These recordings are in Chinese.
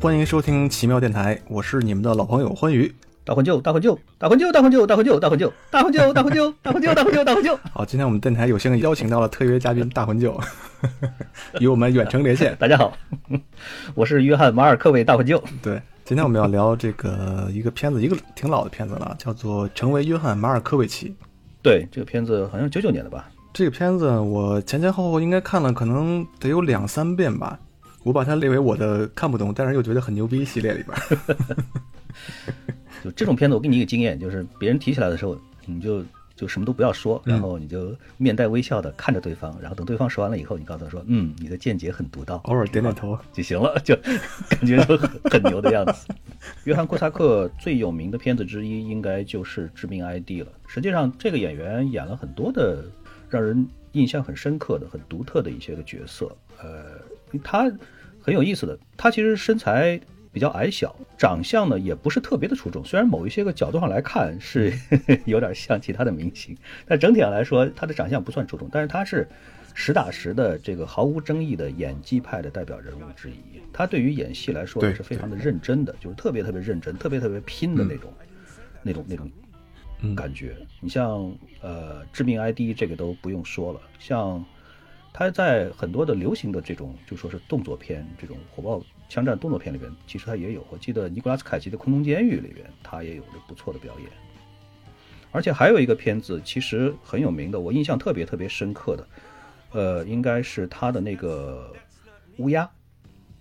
欢迎收听奇妙电台，我是你们的老朋友欢愉。大混舅，大混舅，大混舅，大混舅，大混舅，大混舅，大混舅，大混舅，大混舅，大混舅，大婚舅。好，今天我们电台有幸邀请到了特约嘉宾大混舅，与我们远程连线。大家好，我是约翰马尔科韦大混舅。对，今天我们要聊这个一个片子，一个挺老的片子了，叫做《成为约翰马尔科维奇》。对，这个片子好像九九年的吧？这个片子我前前后后应该看了，可能得有两三遍吧。我把它列为我的看不懂，但是又觉得很牛逼系列里边。就这种片子，我给你一个经验，就是别人提起来的时候，你就就什么都不要说，然后你就面带微笑的看着对方，然后等对方说完了以后，你告诉他说：“嗯，你的见解很独到。”偶尔点点头就行了，就感觉就很很牛的样子。约翰·库萨克最有名的片子之一，应该就是《致命 ID》了。实际上，这个演员演了很多的让人印象很深刻的、很独特的一些个角色。呃，他很有意思的，他其实身材。比较矮小，长相呢也不是特别的出众。虽然某一些个角度上来看是 有点像其他的明星，但整体上来说他的长相不算出众。但是他是实打实的这个毫无争议的演技派的代表人物之一。他对于演戏来说是非常的认真的，就是特别特别认真、特别特别拼的那种、那种、那种感觉。你像呃《致命 ID》这个都不用说了，像他在很多的流行的这种就说是动作片这种火爆。枪战动作片里边，其实他也有。我记得尼古拉斯凯奇的《空中监狱》里边，他也有着不错的表演。而且还有一个片子，其实很有名的，我印象特别特别深刻的，呃，应该是他的那个乌鸦。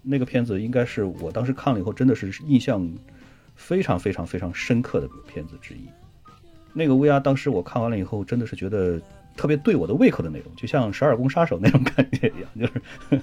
那个片子应该是我当时看了以后，真的是印象非常非常非常深刻的片子之一。那个乌鸦，当时我看完了以后，真的是觉得特别对我的胃口的那种，就像《十二宫杀手》那种感觉一样，就是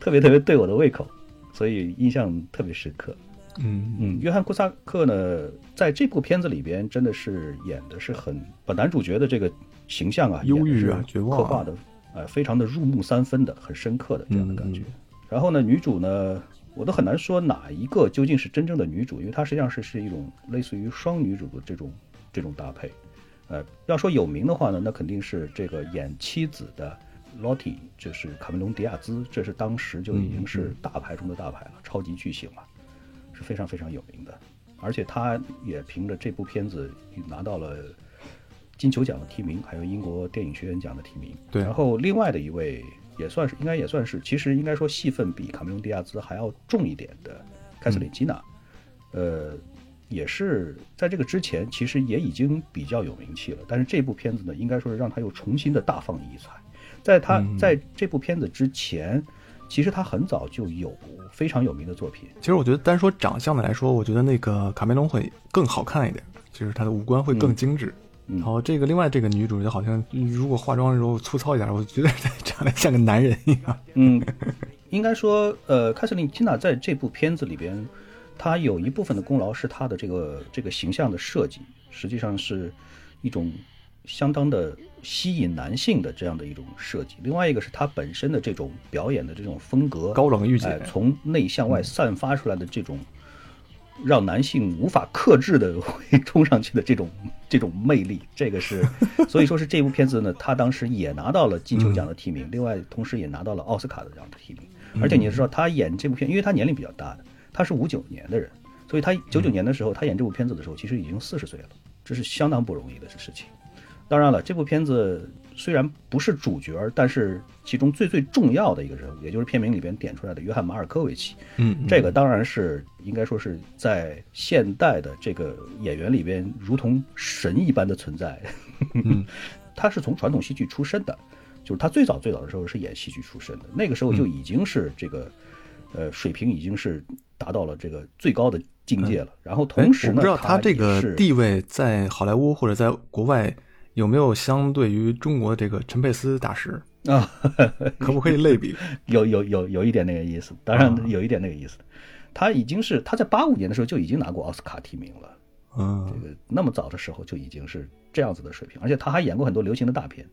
特别特别对我的胃口。所以印象特别深刻，嗯嗯，约翰·库萨克呢，在这部片子里边真的是演的是很把男主角的这个形象啊，忧郁啊，绝望，刻画的呃非常的入木三分的，很深刻的这样的感觉。然后呢，女主呢，我都很难说哪一个究竟是真正的女主，因为她实际上是是一种类似于双女主的这种这种搭配。呃，要说有名的话呢，那肯定是这个演妻子的。Lottie 就是卡梅隆·迪亚兹，这是当时就已经是大牌中的大牌了，超级巨星了，是非常非常有名的。而且他也凭着这部片子拿到了金球奖的提名，还有英国电影学院奖的提名。对。然后另外的一位也算是，应该也算是，其实应该说戏份比卡梅隆·迪亚兹还要重一点的凯瑟琳·基娜，呃，也是在这个之前其实也已经比较有名气了。但是这部片子呢，应该说是让他又重新的大放异彩。在他在这部片子之前，其实他很早就有非常有名的作品。其实我觉得单说长相的来说，我觉得那个卡梅隆会更好看一点，就是他的五官会更精致。然后这个另外这个女主角好像如果化妆的时候粗糙一点，我觉得长得像个男人一样。嗯，应该说，呃，凯瑟琳·金娜在这部片子里边，她有一部分的功劳是他的这个这个形象的设计，实际上是一种相当的。吸引男性的这样的一种设计，另外一个是他本身的这种表演的这种风格，高冷御姐，从内向外散发出来的这种让男性无法克制的会冲上去的这种 这种魅力，这个是，所以说是这部片子呢，他当时也拿到了金球奖的提名，另外同时也拿到了奥斯卡的这样的提名，而且你知道他演这部片，因为他年龄比较大的，他是五九年的人，所以他九九年的时候他演这部片子的时候，其实已经四十岁了，这是相当不容易的事情。当然了，这部片子虽然不是主角，但是其中最最重要的一个人物，也就是片名里边点出来的约翰马尔科维奇，嗯，这个当然是应该说是在现代的这个演员里边如同神一般的存在。他是从传统戏剧出身的，就是他最早最早的时候是演戏剧出身的，那个时候就已经是这个，呃，水平已经是达到了这个最高的境界了。然后同时呢，不知道他这个地位在好莱坞或者在国外。有没有相对于中国这个陈佩斯大师啊？可不可以类比？有有有有一点那个意思，当然有一点那个意思。他已经是他在八五年的时候就已经拿过奥斯卡提名了，嗯，这个那么早的时候就已经是这样子的水平，而且他还演过很多流行的大片，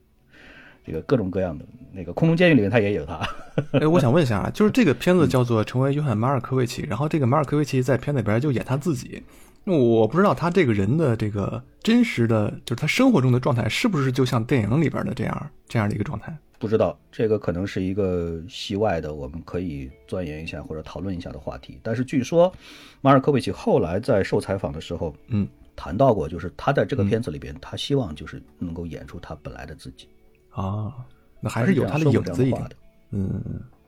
这个各种各样的那个《空中监狱》里面他也有他。哎，我想问一下啊，就是这个片子叫做《成为约翰马尔科维奇》，然后这个马尔科维奇在片子里边就演他自己。我不知道他这个人的这个真实的，就是他生活中的状态，是不是就像电影里边的这样这样的一个状态？不知道这个可能是一个戏外的，我们可以钻研一下或者讨论一下的话题。但是据说马尔科维奇后来在受采访的时候，嗯，谈到过，就是他在这个片子里边，他希望就是能够演出他本来的自己啊，那还是有他的影子一点的。嗯，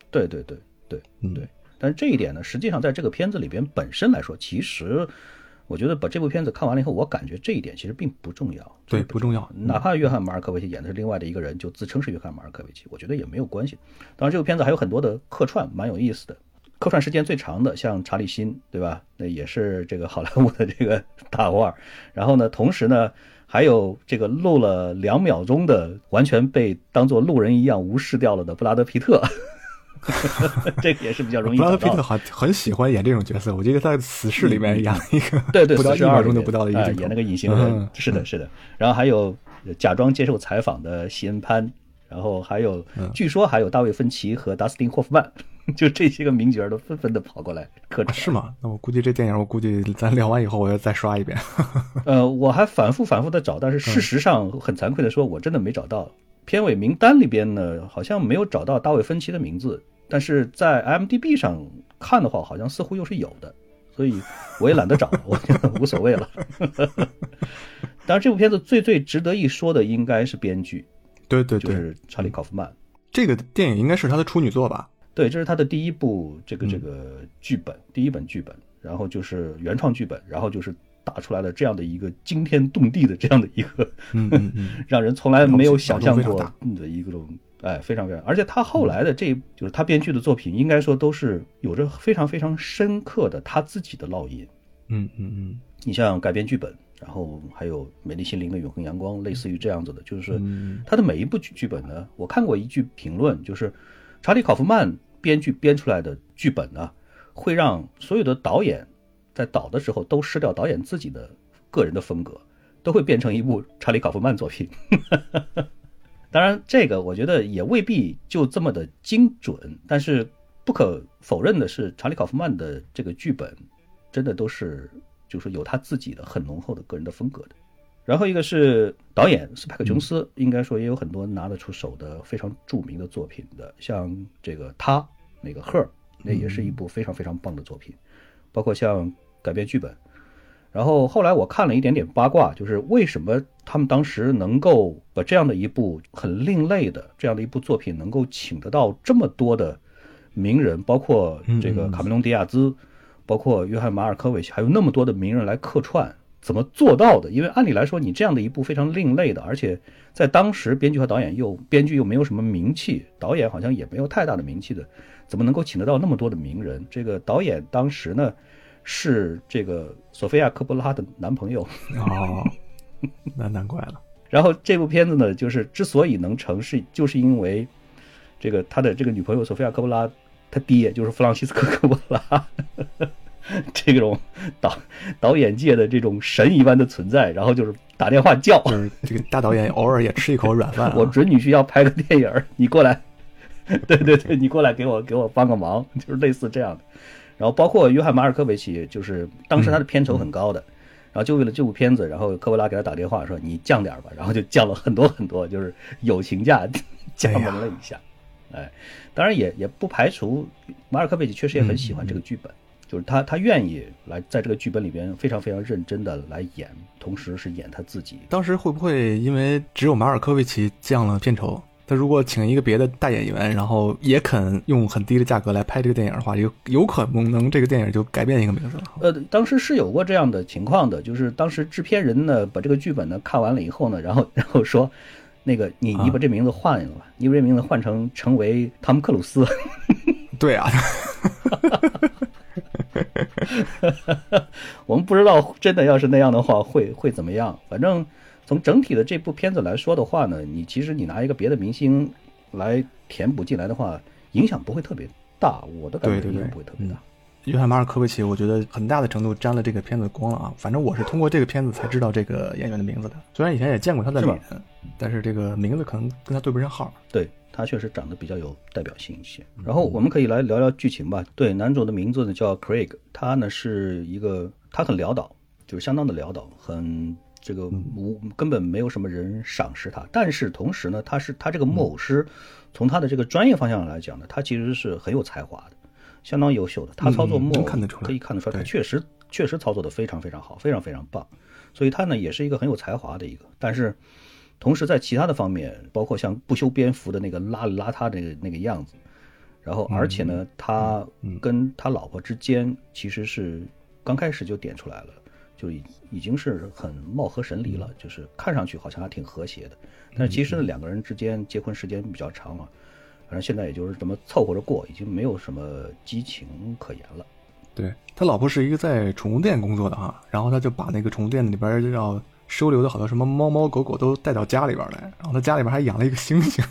对对对对嗯对。但是这一点呢，实际上在这个片子里边本身来说，其实。我觉得把这部片子看完了以后，我感觉这一点其实并不重要。对，不重要。哪怕约翰马尔科维奇演的是另外的一个人，就自称是约翰马尔科维奇，我觉得也没有关系。当然，这部片子还有很多的客串，蛮有意思的。客串时间最长的，像查理辛，对吧？那也是这个好莱坞的这个 大腕。然后呢，同时呢，还有这个录了两秒钟的，完全被当做路人一样无视掉了的布拉德皮特。这个也是比较容易。布拉德皮特很很喜欢演这种角色，我记得在《死侍》里面演了一个对对，不到一秒钟都不到的一个演那个隐形人，是的，是的。然后还有假装接受采访的西恩潘，然后还有据说还有大卫芬奇和达斯汀霍夫曼，就这些个名角都纷纷的跑过来客串。是吗？那我估计这电影，我估计咱聊完以后，我要再刷一遍。呃，我还反复反复的找，但是事实上很惭愧的说，我真的没找到片尾名单里边呢，好像没有找到大卫芬奇的名字。但是在 M D B 上看的话，好像似乎又是有的，所以我也懒得找，我无所谓了。当然，这部片子最最值得一说的应该是编剧，对对对，就是查理·考夫曼。这个电影应该是他的处女作吧？对，这是他的第一部这个这个剧本，第一本剧本，然后就是原创剧本，然后就是打出来了这样的一个惊天动地的这样的一个，让人从来没有想象过的一个。哎，非常非常，而且他后来的这就是他编剧的作品，应该说都是有着非常非常深刻的他自己的烙印。嗯嗯嗯，你像改编剧本，然后还有《美丽心灵的永恒阳光》，类似于这样子的，就是他的每一部剧剧本呢，我看过一句评论，就是查理·考夫曼编剧编出来的剧本呢，会让所有的导演在导的时候都失掉导演自己的个人的风格，都会变成一部查理·考夫曼作品。当然，这个我觉得也未必就这么的精准，但是不可否认的是，查理·考夫曼的这个剧本，真的都是就是有他自己的很浓厚的个人的风格的。然后一个是导演斯派克·琼斯，应该说也有很多拿得出手的非常著名的作品的，像这个他那个《Her，》，那也是一部非常非常棒的作品，包括像改编剧本。然后后来我看了一点点八卦，就是为什么他们当时能够把这样的一部很另类的这样的一部作品，能够请得到这么多的名人，包括这个卡梅隆·迪亚兹，包括约翰·马尔科维奇，还有那么多的名人来客串，怎么做到的？因为按理来说，你这样的一部非常另类的，而且在当时编剧和导演又编剧又没有什么名气，导演好像也没有太大的名气的，怎么能够请得到那么多的名人？这个导演当时呢？是这个索菲亚·科波拉的男朋友哦，那难怪了。然后这部片子呢，就是之所以能成，是就是因为这个他的这个女朋友索菲亚·科波拉，他爹就是弗朗西斯科·科波拉，这种导导演界的这种神一般的存在。然后就是打电话叫，就是这个大导演偶尔也吃一口软饭。我准女婿要拍个电影，你过来，对对对，你过来给我给我帮个忙，就是类似这样的。然后包括约翰马尔科维奇，就是当时他的片酬很高的，然后就为了这部片子，然后科波拉给他打电话说：“你降点吧。”然后就降了很多很多，就是友情价加盟了一下。哎，当然也也不排除马尔科维奇确实也很喜欢这个剧本，就是他他愿意来在这个剧本里边非常非常认真的来演，同时是演他自己。当时会不会因为只有马尔科维奇降了片酬？他如果请一个别的大演员，然后也肯用很低的价格来拍这个电影的话，有有可能这个电影就改变一个名字了。呃，当时是有过这样的情况的，就是当时制片人呢把这个剧本呢看完了以后呢，然后然后说，那个你你把这名字换了吧，你把这名字换成成为汤姆克鲁斯。对啊，我们不知道真的要是那样的话会会怎么样，反正。从整体的这部片子来说的话呢，你其实你拿一个别的明星来填补进来的话，影响不会特别大。我的感觉影响不会特别大。约翰马尔科维奇，我觉得很大的程度沾了这个片子的光了啊。反正我是通过这个片子才知道这个演员的名字的，虽然以前也见过他的脸，但是这个名字可能跟他对不上号。对他确实长得比较有代表性一些。然后我们可以来聊聊剧情吧。对，男主的名字呢叫 Craig，他呢是一个他很潦倒，就是相当的潦倒，很。这个无根本没有什么人赏识他。但是同时呢，他是他这个木偶师，从他的这个专业方向来讲呢，他其实是很有才华的，相当优秀的。他操作木偶可以看得出来，他确实确实操作的非常非常好，非常非常棒。所以他呢也是一个很有才华的一个。但是同时在其他的方面，包括像不修边幅的那个邋里邋遢的那个样子，然后而且呢，他跟他老婆之间其实是刚开始就点出来了。就已已经是很貌合神离了，就是看上去好像还挺和谐的，但是其实呢，两个人之间结婚时间比较长了，反正现在也就是这么凑合着过，已经没有什么激情可言了。对他老婆是一个在宠物店工作的哈，然后他就把那个宠物店里边要收留的好多什么猫猫狗狗都带到家里边来，然后他家里边还养了一个猩猩。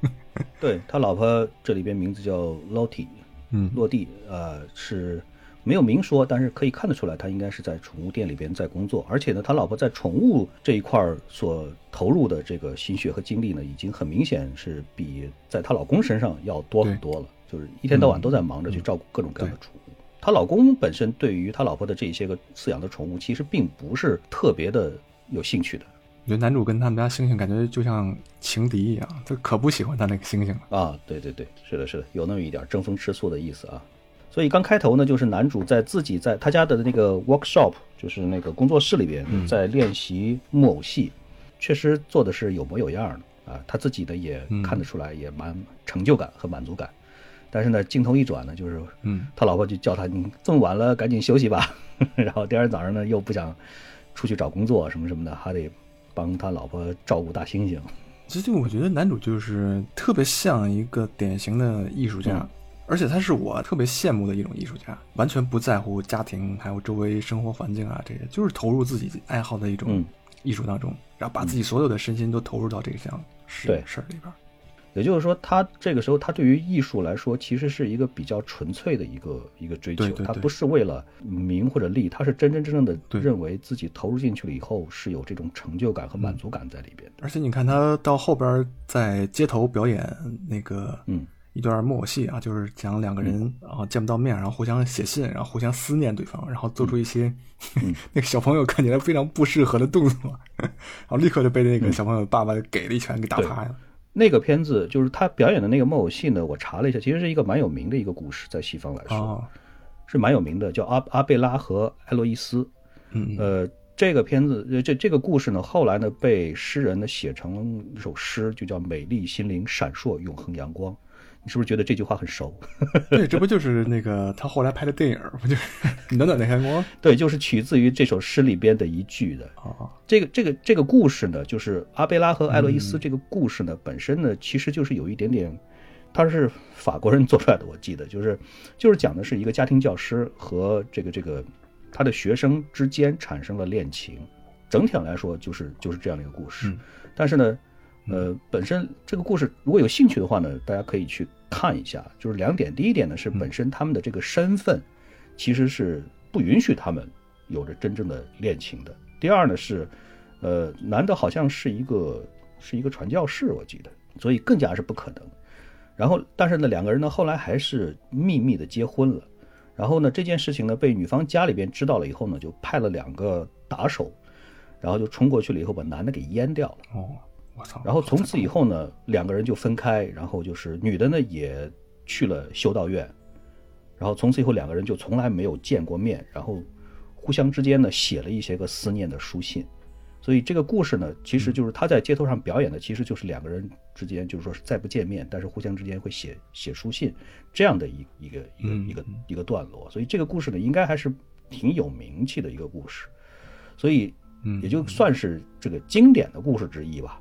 对他老婆这里边名字叫 Lottie，嗯，落地，呃是。没有明说，但是可以看得出来，他应该是在宠物店里边在工作，而且呢，他老婆在宠物这一块所投入的这个心血和精力呢，已经很明显是比在她老公身上要多很多了，就是一天到晚都在忙着去照顾各种各样的宠物。她老公本身对于他老婆的这些个饲养的宠物，其实并不是特别的有兴趣的。我觉得男主跟他们家猩猩感觉就像情敌一样，他可不喜欢他那个猩猩了啊！对对对，是的，是的，有那么一点争风吃醋的意思啊。所以刚开头呢，就是男主在自己在他家的那个 workshop，就是那个工作室里边，在练习木偶戏，确实做的是有模有样的啊。他自己呢也看得出来，也蛮成就感和满足感。但是呢，镜头一转呢，就是嗯，他老婆就叫他，你这么晚了，赶紧休息吧。然后第二天早上呢，又不想出去找工作什么什么的，还得帮他老婆照顾大猩猩。其实我觉得男主就是特别像一个典型的艺术家。而且他是我特别羡慕的一种艺术家，完全不在乎家庭还有周围生活环境啊，这些就是投入自己爱好的一种艺术当中，然后把自己所有的身心都投入到这个项事事儿里边。也就是说，他这个时候他对于艺术来说，其实是一个比较纯粹的一个一个追求，他不是为了名或者利，他是真真正正的认为自己投入进去了以后是有这种成就感和满足感在里边。而且你看他到后边在街头表演那个，嗯。一段木偶戏啊，就是讲两个人啊见不到面，然后互相写信，然后互相思念对方，然后做出一些 那个小朋友看起来非常不适合的动作，然后立刻就被那个小朋友爸爸给了一拳给打趴下了。那个片子就是他表演的那个木偶戏呢，我查了一下，其实是一个蛮有名的一个故事，在西方来说是蛮有名的，叫阿阿贝拉和艾洛伊斯。嗯呃，这个片子这这个故事呢，后来呢被诗人呢写成一首诗，就叫《美丽心灵闪烁永恒阳光》。你是不是觉得这句话很熟？对，这不就是那个他后来拍的电影，不就是《暖暖的阳光》？对，就是取自于这首诗里边的一句的。啊，这个这个这个故事呢，就是阿贝拉和艾洛伊斯这个故事呢，本身呢，其实就是有一点点，他是法国人做出来的，我记得就是就是讲的是一个家庭教师和这个这个他的学生之间产生了恋情，整体上来说就是就是这样的一个故事。但是呢。呃，本身这个故事如果有兴趣的话呢，大家可以去看一下。就是两点，第一点呢是本身他们的这个身份，其实是不允许他们有着真正的恋情的。第二呢是，呃，男的好像是一个是一个传教士，我记得，所以更加是不可能。然后，但是呢，两个人呢后来还是秘密的结婚了。然后呢，这件事情呢被女方家里边知道了以后呢，就派了两个打手，然后就冲过去了以后把男的给阉掉了。哦。然后从此以后呢，两个人就分开，然后就是女的呢也去了修道院，然后从此以后两个人就从来没有见过面，然后互相之间呢写了一些个思念的书信，所以这个故事呢，其实就是他在街头上表演的，其实就是两个人之间就是说是再不见面，但是互相之间会写写书信这样的一一个一个一个一个段落，所以这个故事呢应该还是挺有名气的一个故事，所以也就算是这个经典的故事之一吧。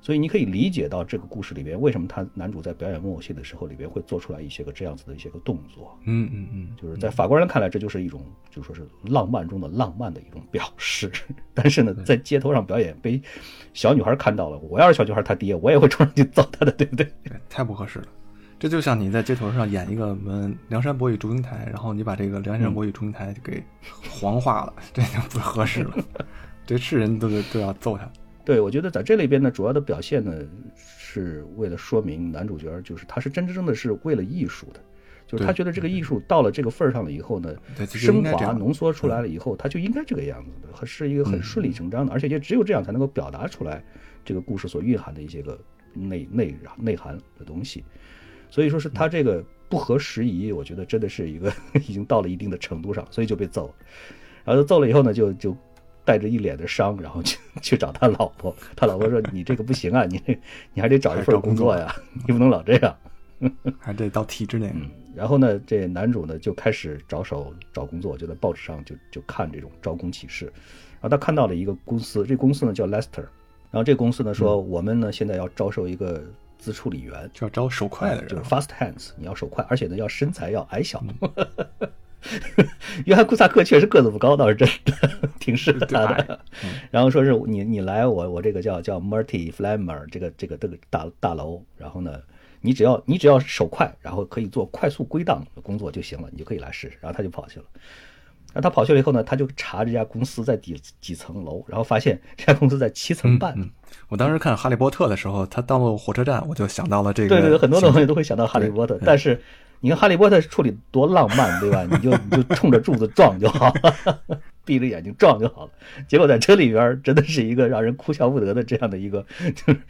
所以你可以理解到这个故事里边，为什么他男主在表演木偶戏的时候里边会做出来一些个这样子的一些个动作。嗯嗯嗯，就是在法国人看来，这就是一种就说是浪漫中的浪漫的一种表示。但是呢，在街头上表演被小女孩看到了，我要是小女孩她爹，我也会冲上去揍她的，对不对？太不合适了。这就像你在街头上演一个我们梁山伯与祝英台，然后你把这个梁山伯与祝英台给黄化了，这就不合适了。这是人都都要揍他。对，我觉得在这里边呢，主要的表现呢，是为了说明男主角就是他是真真正的是为了艺术的，就是他觉得这个艺术到了这个份儿上了以后呢，升华浓缩出来了以后，他就应该这个样子的，是一个很顺理成章的，而且也只有这样才能够表达出来这个故事所蕴含的一些个内内内涵的东西。所以说是他这个不合时宜，我觉得真的是一个 已经到了一定的程度上，所以就被揍。然后揍了以后呢，就就带着一脸的伤，然后去去找他老婆。他老婆说：“你这个不行啊，你你还得找一份工作呀，你不能老这样。”还得到体制内。然后呢，这男主呢就开始着手找工作，就在报纸上就就看这种招工启事。然后他看到了一个公司，这公司呢叫 Lester。然后这公司呢说，我们呢现在要招收一个自处理员，就要招手快的人，就是 fast hands，你要手快，而且呢要身材要矮小。约翰库萨克确实个子不高，倒是真的 挺适合他的。然后说是你你来我我这个叫叫 Murty Flammer 这个这个这个大大楼，然后呢。你只要你只要手快，然后可以做快速归档的工作就行了，你就可以来试试。然后他就跑去了。然后他跑去了以后呢，他就查这家公司在几几层楼，然后发现这家公司在七层半。我当时看《哈利波特》的时候，他到了火车站，我就想到了这个。对对对，很多东西都会想到《哈利波特》，但是你看《哈利波特》处理多浪漫，对吧？你就你就冲着柱子撞就好了。闭着眼睛撞就好了，结果在这里边真的是一个让人哭笑不得的这样的一个，就是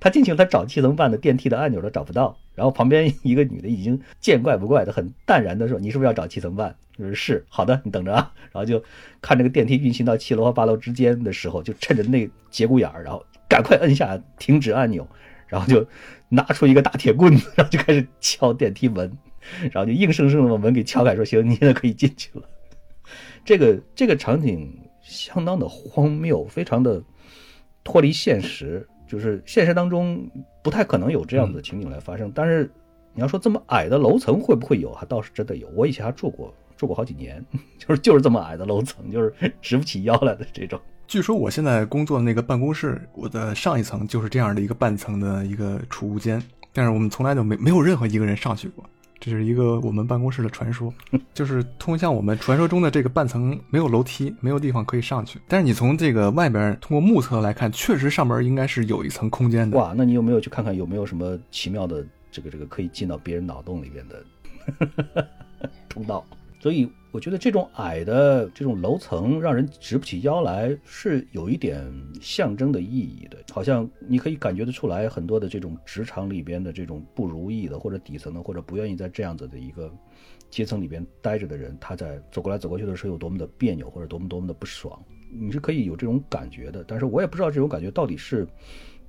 他进去他找七层半的电梯的按钮都找不到，然后旁边一个女的已经见怪不怪的很淡然的说：“你是不是要找七层半？”就是是好的，你等着啊。然后就看这个电梯运行到七楼和八楼之间的时候，就趁着那节骨眼儿，然后赶快摁下停止按钮，然后就拿出一个大铁棍子，然后就开始敲电梯门，然后就硬生生的把门给敲开，说：“行，你现在可以进去了。”这个这个场景相当的荒谬，非常的脱离现实，就是现实当中不太可能有这样的情景来发生。但是你要说这么矮的楼层会不会有，还倒是真的有。我以前还住过，住过好几年，就是就是这么矮的楼层，就是直不起腰来的这种。据说我现在工作的那个办公室，我的上一层就是这样的一个半层的一个储物间，但是我们从来都没没有任何一个人上去过。这是一个我们办公室的传说，就是通向我们传说中的这个半层没有楼梯，没有地方可以上去。但是你从这个外边通过目测来看，确实上边应该是有一层空间的。哇，那你有没有去看看有没有什么奇妙的这个这个可以进到别人脑洞里边的 通道？所以我觉得这种矮的这种楼层让人直不起腰来，是有一点象征的意义的。好像你可以感觉得出来，很多的这种职场里边的这种不如意的，或者底层的，或者不愿意在这样子的一个阶层里边待着的人，他在走过来走过去的时候有多么的别扭，或者多么多么的不爽，你是可以有这种感觉的。但是我也不知道这种感觉到底是。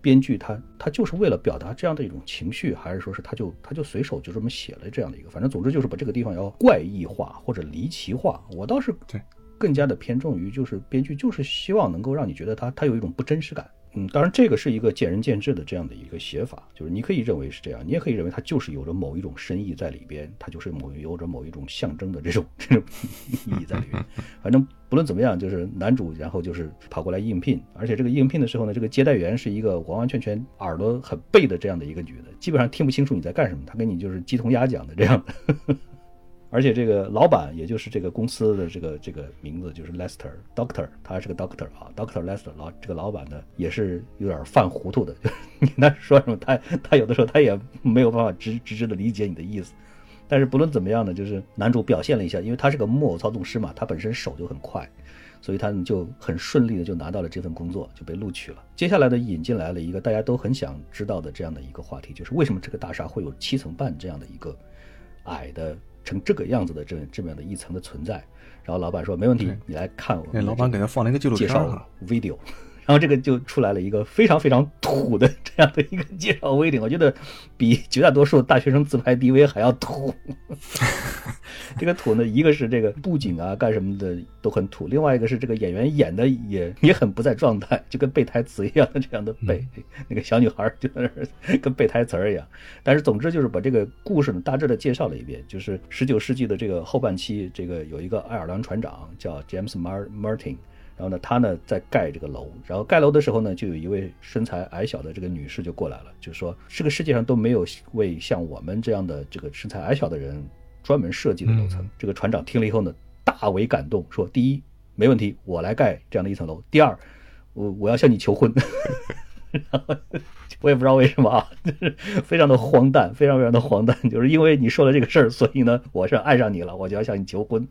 编剧他他就是为了表达这样的一种情绪，还是说是他就他就随手就这么写了这样的一个，反正总之就是把这个地方要怪异化或者离奇化。我倒是对更加的偏重于就是编剧就是希望能够让你觉得他他有一种不真实感。嗯，当然这个是一个见仁见智的这样的一个写法，就是你可以认为是这样，你也可以认为它就是有着某一种深意在里边，它就是某有着某一种象征的这种这种意义在里边。反正不论怎么样，就是男主然后就是跑过来应聘，而且这个应聘的时候呢，这个接待员是一个完完全全耳朵很背的这样的一个女的，基本上听不清楚你在干什么，她跟你就是鸡同鸭讲的这样的。而且这个老板，也就是这个公司的这个这个名字，就是 Lester Doctor，他还是个 Doctor 啊，Doctor Lester 老这个老板呢，也是有点犯糊涂的。你那说什么，他他有的时候他也没有办法直直直的理解你的意思。但是不论怎么样呢，就是男主表现了一下，因为他是个木偶操纵师嘛，他本身手就很快，所以他就很顺利的就拿到了这份工作，就被录取了。接下来呢，引进来了一个大家都很想知道的这样的一个话题，就是为什么这个大厦会有七层半这样的一个矮的。成这个样子的这这么样的一层的存在，然后老板说没问题，你来看我。老板给他放了一个记录片介绍 video。然后这个就出来了一个非常非常土的这样的一个介绍微顶，我觉得比绝大多数大学生自拍 DV 还要土。这个土呢，一个是这个布景啊，干什么的都很土；另外一个是这个演员演的也也很不在状态，就跟背台词一样的这样的背。那个小女孩就在那儿跟背台词儿一样。但是总之就是把这个故事呢大致的介绍了一遍，就是十九世纪的这个后半期，这个有一个爱尔兰船长叫 James Martin。然后呢，他呢在盖这个楼，然后盖楼的时候呢，就有一位身材矮小的这个女士就过来了，就说这个世界上都没有为像我们这样的这个身材矮小的人专门设计的楼层。这个船长听了以后呢，大为感动，说：第一，没问题，我来盖这样的一层楼；第二，我我要向你求婚。我也不知道为什么啊，就 是非常的荒诞，非常非常的荒诞。就是因为你说了这个事儿，所以呢，我是爱上你了，我就要向你求婚。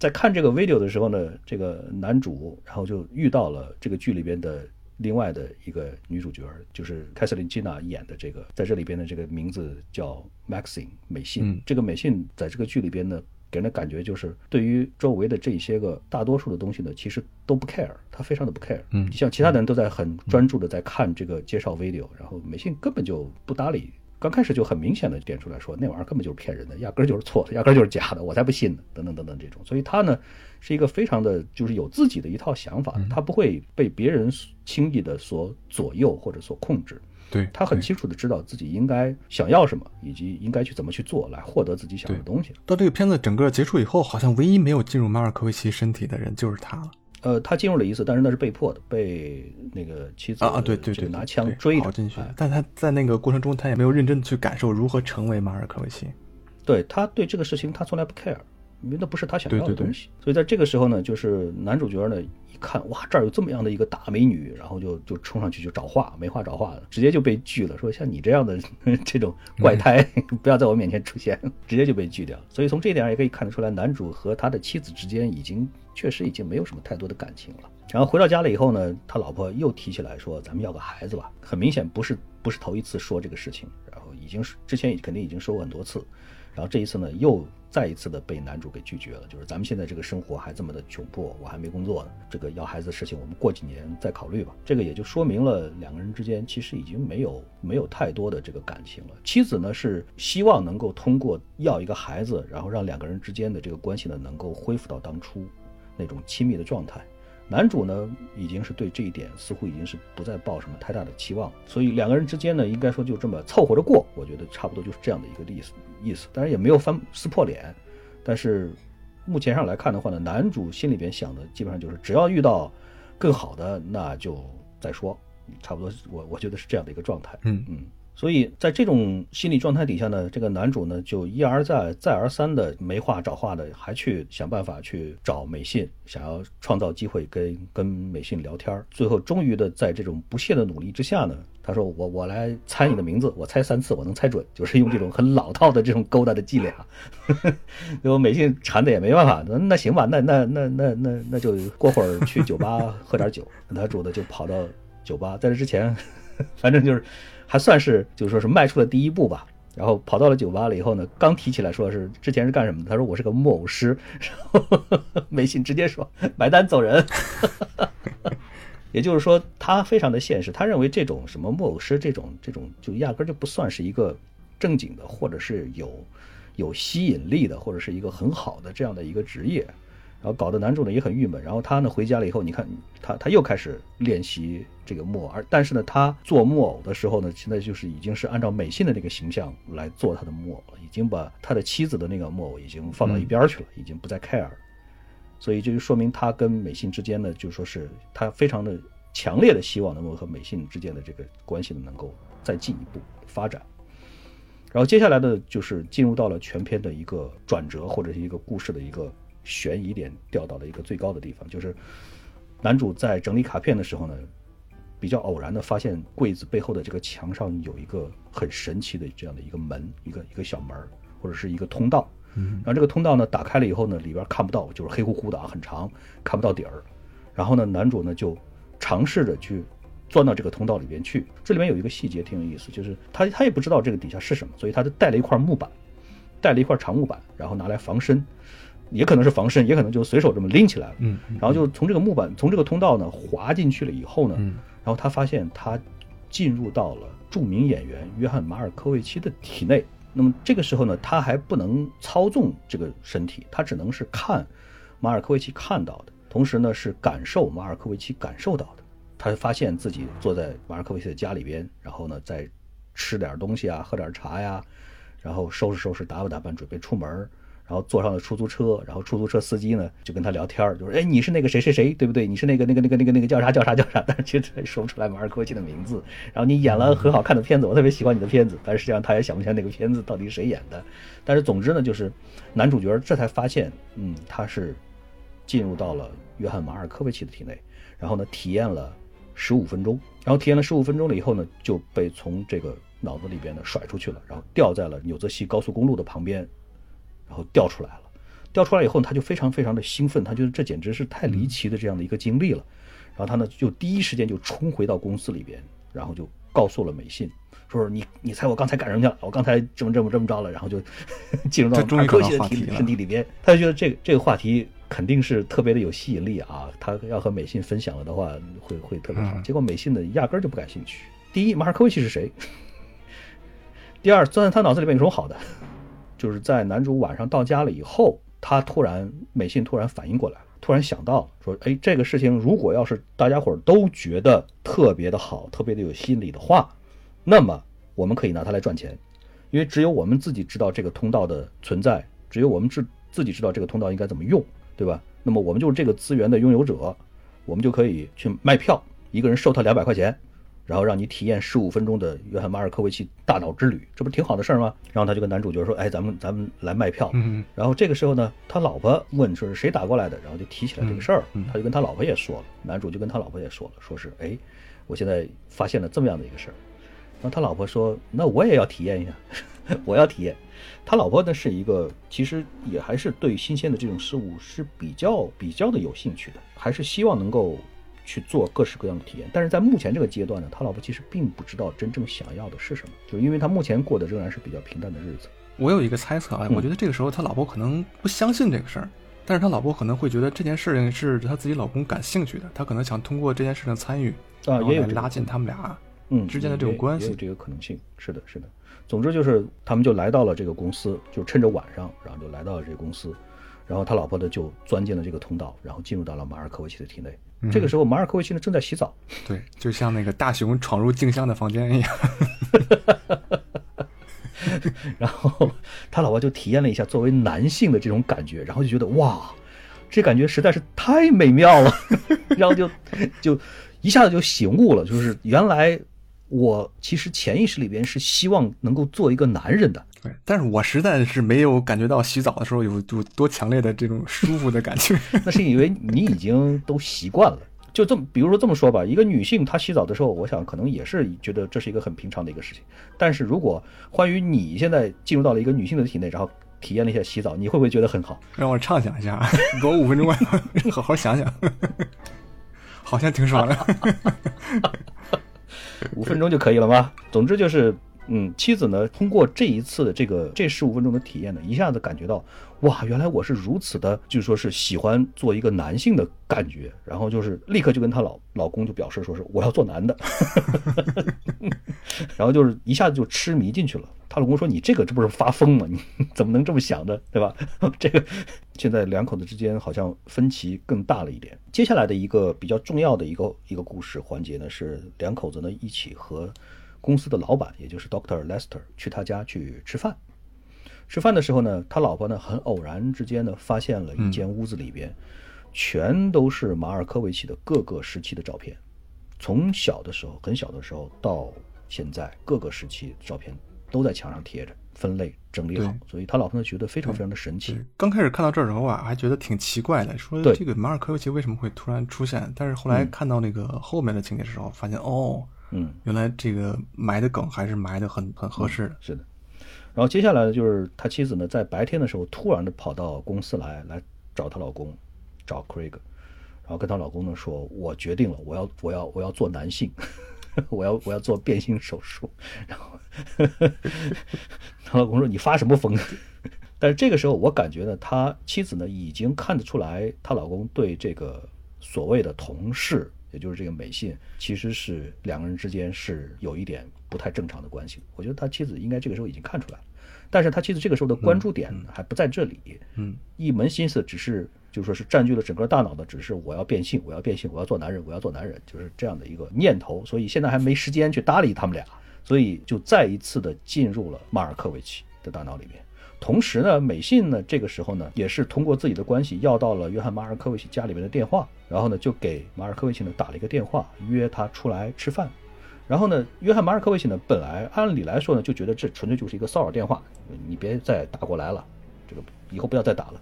在看这个 video 的时候呢，这个男主然后就遇到了这个剧里边的另外的一个女主角，就是凯瑟琳·基娜演的这个，在这里边的这个名字叫 Maxine 美信。这个美信在这个剧里边呢。给人的感觉就是，对于周围的这些个大多数的东西呢，其实都不 care，他非常的不 care。嗯，像其他的人都在很专注的在看这个介绍 video，然后美信根本就不搭理。刚开始就很明显的点出来说，那玩意儿根本就是骗人的，压根儿就是错的，压根儿就是假的，我才不信呢，等等等等这种。所以他呢，是一个非常的就是有自己的一套想法，他不会被别人轻易的所左右或者所控制。对他很清楚的知道自己应该想要什么，以及应该去怎么去做来获得自己想要的东西。到这个片子整个结束以后，好像唯一没有进入马尔科维奇身体的人就是他了。呃，他进入了一次，但是那是被迫的，被那个妻子啊啊对对对拿枪追跑进去。但他在那个过程中，他也没有认真的去感受如何成为马尔科维奇。对他对这个事情他从来不 care，因为那不是他想要的东西。所以在这个时候呢，就是男主角呢一。看哇，这儿有这么样的一个大美女，然后就就冲上去就找话，没话找话的，直接就被拒了。说像你这样的 这种怪胎，不要在我面前出现，直接就被拒掉。所以从这一点上也可以看得出来，男主和他的妻子之间已经确实已经没有什么太多的感情了。然后回到家了以后呢，他老婆又提起来说：“咱们要个孩子吧。”很明显不是不是头一次说这个事情，然后已经是之前肯定已经说过很多次，然后这一次呢又。再一次的被男主给拒绝了，就是咱们现在这个生活还这么的窘迫，我还没工作呢，这个要孩子的事情我们过几年再考虑吧。这个也就说明了两个人之间其实已经没有没有太多的这个感情了。妻子呢是希望能够通过要一个孩子，然后让两个人之间的这个关系呢能够恢复到当初那种亲密的状态。男主呢，已经是对这一点似乎已经是不再抱什么太大的期望，所以两个人之间呢，应该说就这么凑合着过。我觉得差不多就是这样的一个意思意思。当然也没有翻撕破脸，但是目前上来看的话呢，男主心里边想的基本上就是，只要遇到更好的，那就再说。差不多，我我觉得是这样的一个状态。嗯嗯。所以在这种心理状态底下呢，这个男主呢就一而再、再而三的没话找话的，还去想办法去找美信，想要创造机会跟跟美信聊天。最后终于的在这种不懈的努力之下呢，他说：“我我来猜你的名字，我猜三次，我能猜准。”就是用这种很老套的这种勾搭的伎俩。结果美信馋的也没办法，那那行吧，那那那那那那就过会儿去酒吧喝点酒。男主的就跑到酒吧，在这之前，反正就是。还算是，就是说是迈出了第一步吧。然后跑到了酒吧了以后呢，刚提起来说是之前是干什么的，他说我是个木偶师。然 后微信直接说买单走人。也就是说，他非常的现实，他认为这种什么木偶师这种这种就压根就不算是一个正经的，或者是有有吸引力的，或者是一个很好的这样的一个职业。然后搞得男主呢也很郁闷。然后他呢回家了以后，你看他他又开始练习这个木偶，而但是呢他做木偶的时候呢，现在就是已经是按照美信的那个形象来做他的木偶了，已经把他的妻子的那个木偶已经放到一边去了，已经不再 care。所以这就说明他跟美信之间呢，就说是他非常的强烈的希望能够和美信之间的这个关系呢能够再进一步发展。然后接下来呢就是进入到了全篇的一个转折或者是一个故事的一个。悬疑点掉到了一个最高的地方，就是男主在整理卡片的时候呢，比较偶然的发现柜子背后的这个墙上有一个很神奇的这样的一个门，一个一个小门或者是一个通道。然后这个通道呢打开了以后呢，里边看不到，就是黑乎乎的啊，很长，看不到底儿。然后呢，男主呢就尝试着去钻到这个通道里边去。这里面有一个细节挺有意思，就是他他也不知道这个底下是什么，所以他就带了一块木板，带了一块长木板，然后拿来防身。也可能是防身，也可能就随手这么拎起来了。嗯，然后就从这个木板，从这个通道呢滑进去了以后呢，然后他发现他进入到了著名演员约翰马尔科维奇的体内。那么这个时候呢，他还不能操纵这个身体，他只能是看马尔科维奇看到的，同时呢是感受马尔科维奇感受到的。他发现自己坐在马尔科维奇的家里边，然后呢再吃点东西啊，喝点茶呀，然后收拾收拾，打扮打扮，准备出门。然后坐上了出租车，然后出租车司机呢就跟他聊天就说：“哎，你是那个谁谁谁，对不对？你是那个那个那个那个那个叫啥叫啥叫啥？”但是其实他说不出来马尔科维奇的名字。然后你演了很好看的片子，我特别喜欢你的片子，但是实际上他也想不起来那个片子到底是谁演的。但是总之呢，就是男主角这才发现，嗯，他是进入到了约翰马尔科维奇的体内，然后呢体验了十五分钟，然后体验了十五分钟了以后呢，就被从这个脑子里边呢甩出去了，然后掉在了纽泽西高速公路的旁边，然后掉出来了。掉出来以后，他就非常非常的兴奋，他觉得这简直是太离奇的这样的一个经历了。然后他呢就第一时间就冲回到公司里边，然后就告诉了美信，说你你猜我刚才干什么去了？我刚才这么这么这么着了，然后就 进入到马尔科维奇的体身体里边。他就觉得这个这个话题肯定是特别的有吸引力啊，他要和美信分享了的话会会特别好。结果美信呢压根儿就不感兴趣。第一，马尔科维奇是谁？第二，钻在他脑子里面有什么好的？就是在男主晚上到家了以后。他突然，美信突然反应过来了，突然想到说：“哎，这个事情如果要是大家伙都觉得特别的好，特别的有吸引力的话，那么我们可以拿它来赚钱，因为只有我们自己知道这个通道的存在，只有我们自自己知道这个通道应该怎么用，对吧？那么我们就是这个资源的拥有者，我们就可以去卖票，一个人收他两百块钱。”然后让你体验十五分钟的约翰马尔科维奇大脑之旅，这不是挺好的事儿吗？然后他就跟男主角说：“哎，咱们咱们来卖票。”嗯。然后这个时候呢，他老婆问说是谁打过来的，然后就提起来这个事儿，他就跟他老婆也说了，男主就跟他老婆也说了，说是哎，我现在发现了这么样的一个事儿。然后他老婆说：“那我也要体验一下，我要体验。”他老婆呢是一个其实也还是对新鲜的这种事物是比较比较的有兴趣的，还是希望能够。去做各式各样的体验，但是在目前这个阶段呢，他老婆其实并不知道真正想要的是什么，就是因为他目前过的仍然是比较平淡的日子。我有一个猜测啊，我觉得这个时候他老婆可能不相信这个事儿，但是他老婆可能会觉得这件事情是他自己老公感兴趣的，他可能想通过这件事情参与啊，也有拉近他们俩嗯之间的这种关系，有这个可能性。是的，是的。总之就是他们就来到了这个公司，就趁着晚上，然后就来到了这个公司，然后他老婆呢就钻进了这个通道，然后进入到了马尔科维奇的体内。这个时候，马尔科维奇呢正在洗澡，对，就像那个大熊闯入静香的房间一样。然后他老婆就体验了一下作为男性的这种感觉，然后就觉得哇，这感觉实在是太美妙了，然后就就一下子就醒悟了，就是原来我其实潜意识里边是希望能够做一个男人的。对，但是我实在是没有感觉到洗澡的时候有有多强烈的这种舒服的感觉。那是因为你已经都习惯了。就这么，比如说这么说吧，一个女性她洗澡的时候，我想可能也是觉得这是一个很平常的一个事情。但是如果关于你现在进入到了一个女性的体内，然后体验了一下洗澡，你会不会觉得很好？让我畅想一下，给我五分钟，好好想想，好像挺爽的。五分钟就可以了吗？总之就是。嗯，妻子呢，通过这一次的这个这十五分钟的体验呢，一下子感觉到，哇，原来我是如此的，就是说是喜欢做一个男性的感觉，然后就是立刻就跟她老老公就表示说是我要做男的，然后就是一下子就痴迷进去了。她老公说你这个这不是发疯吗？你 怎么能这么想的，对吧？这个现在两口子之间好像分歧更大了一点。接下来的一个比较重要的一个一个故事环节呢，是两口子呢一起和。公司的老板，也就是 Doctor Lester，去他家去吃饭。吃饭的时候呢，他老婆呢很偶然之间呢发现了一间屋子里边，全都是马尔科维奇的各个时期的照片，从小的时候很小的时候到现在各个时期照片都在墙上贴着，分类整理好。所以他老婆呢觉得非常非常的神奇。刚开始看到这儿的时候啊，还觉得挺奇怪的，说这个马尔科维奇为什么会突然出现？但是后来看到那个后面的情节的时候，发现哦。嗯，原来这个埋的梗还是埋的很很合适的，是的。然后接下来呢，就是他妻子呢，在白天的时候突然的跑到公司来，来找她老公，找 Craig，然后跟她老公呢说：“我决定了，我要我要我要做男性，我要我要做变性手术。”然后 她老公说：“你发什么疯？”但是这个时候，我感觉呢，他妻子呢已经看得出来，她老公对这个所谓的同事。也就是这个美信，其实是两个人之间是有一点不太正常的关系。我觉得他妻子应该这个时候已经看出来了，但是他妻子这个时候的关注点还不在这里，嗯，一门心思只是就说是占据了整个大脑的，只是我要变性，我要变性，我要做男人，我要做男人，就是这样的一个念头。所以现在还没时间去搭理他们俩，所以就再一次的进入了马尔科维奇的大脑里面。同时呢，美信呢，这个时候呢，也是通过自己的关系要到了约翰马尔科维奇家里面的电话，然后呢，就给马尔科维奇呢打了一个电话，约他出来吃饭。然后呢，约翰马尔科维奇呢，本来按理来说呢，就觉得这纯粹就是一个骚扰电话，你别再打过来了，这个以后不要再打了。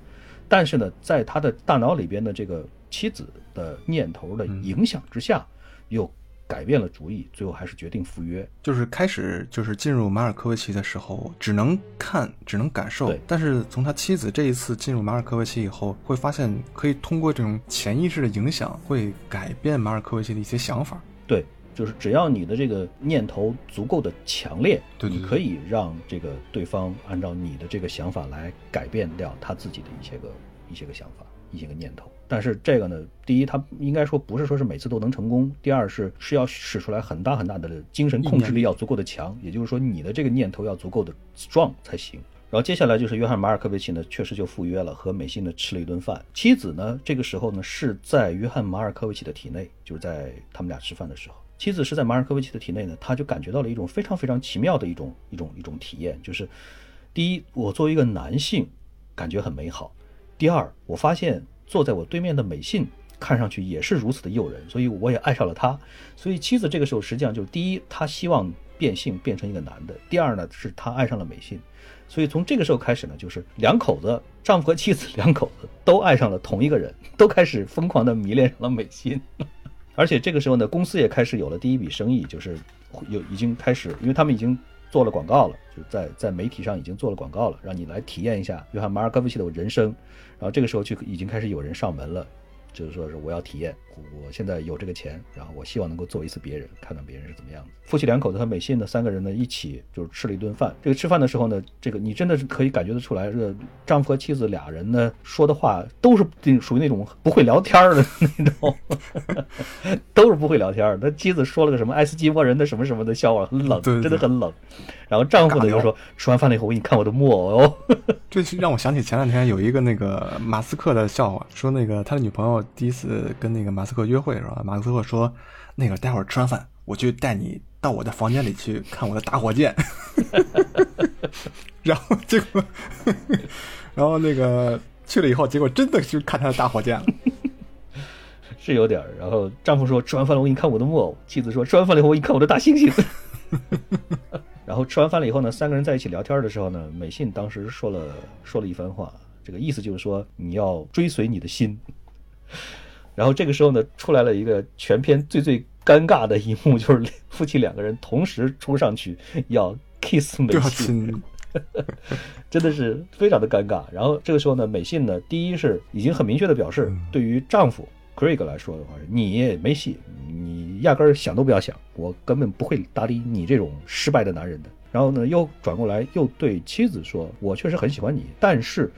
但是呢，在他的大脑里边的这个妻子的念头的影响之下，又改变了主意，最后还是决定赴约。就是开始就是进入马尔科维奇的时候，只能看，只能感受。但是从他妻子这一次进入马尔科维奇以后，会发现可以通过这种潜意识的影响，会改变马尔科维奇的一些想法。对，就是只要你的这个念头足够的强烈，对你可以让这个对方按照你的这个想法来改变掉他自己的一些个一些个想法。一些个念头，但是这个呢，第一，它应该说不是说是每次都能成功；第二是是要使出来很大很大的精神控制力，要足够的强，也就是说你的这个念头要足够的 strong 才行。然后接下来就是约翰马尔科维奇呢，确实就赴约了，和美信呢吃了一顿饭。妻子呢，这个时候呢是在约翰马尔科维奇的体内，就是在他们俩吃饭的时候，妻子是在马尔科维奇的体内呢，他就感觉到了一种非常非常奇妙的一种一种一种体验，就是第一，我作为一个男性，感觉很美好。第二，我发现坐在我对面的美信看上去也是如此的诱人，所以我也爱上了他。所以妻子这个时候实际上就是第一，她希望变性变成一个男的；第二呢，是她爱上了美信。所以从这个时候开始呢，就是两口子，丈夫和妻子两口子都爱上了同一个人，都开始疯狂的迷恋上了美信。而且这个时候呢，公司也开始有了第一笔生意，就是有已经开始，因为他们已经。做了广告了，就在在媒体上已经做了广告了，让你来体验一下约翰马尔科维奇的人生。然后这个时候就已经开始有人上门了。就是说是我要体验，我现在有这个钱，然后我希望能够做一次别人，看看别人是怎么样的。夫妻两口子和美信的三个人呢，一起就是吃了一顿饭。这个吃饭的时候呢，这个你真的是可以感觉得出来，这个丈夫和妻子俩人呢说的话都是属于那种不会聊天的那种，都是不会聊天。他妻子说了个什么爱斯基摩人的什么什么的笑话，很冷，真的很冷。然后丈夫呢就说，吃完饭了以后，我给你看我的木偶哦。这让我想起前两天有一个那个马斯克的笑话，说那个他的女朋友。第一次跟那个马斯克约会是吧？马斯克说：“那个待会儿吃完饭，我就带你到我的房间里去看我的大火箭。” 然后结果，然后那个去了以后，结果真的去看他的大火箭了，是有点儿。然后丈夫说：“吃完饭了，我给你看我的木偶。”妻子说：“吃完饭了以后，我给你看我的大猩猩。” 然后吃完饭了以后呢，三个人在一起聊天的时候呢，美信当时说了说了一番话，这个意思就是说你要追随你的心。然后这个时候呢，出来了一个全片最最尴尬的一幕，就是夫妻两个人同时冲上去要 kiss 美信，真的是非常的尴尬。然后这个时候呢，美信呢，第一是已经很明确的表示，对于丈夫 Craig 来说的话，你没戏，你压根儿想都不要想，我根本不会搭理你这种失败的男人的。然后呢，又转过来又对妻子说，我确实很喜欢你，但是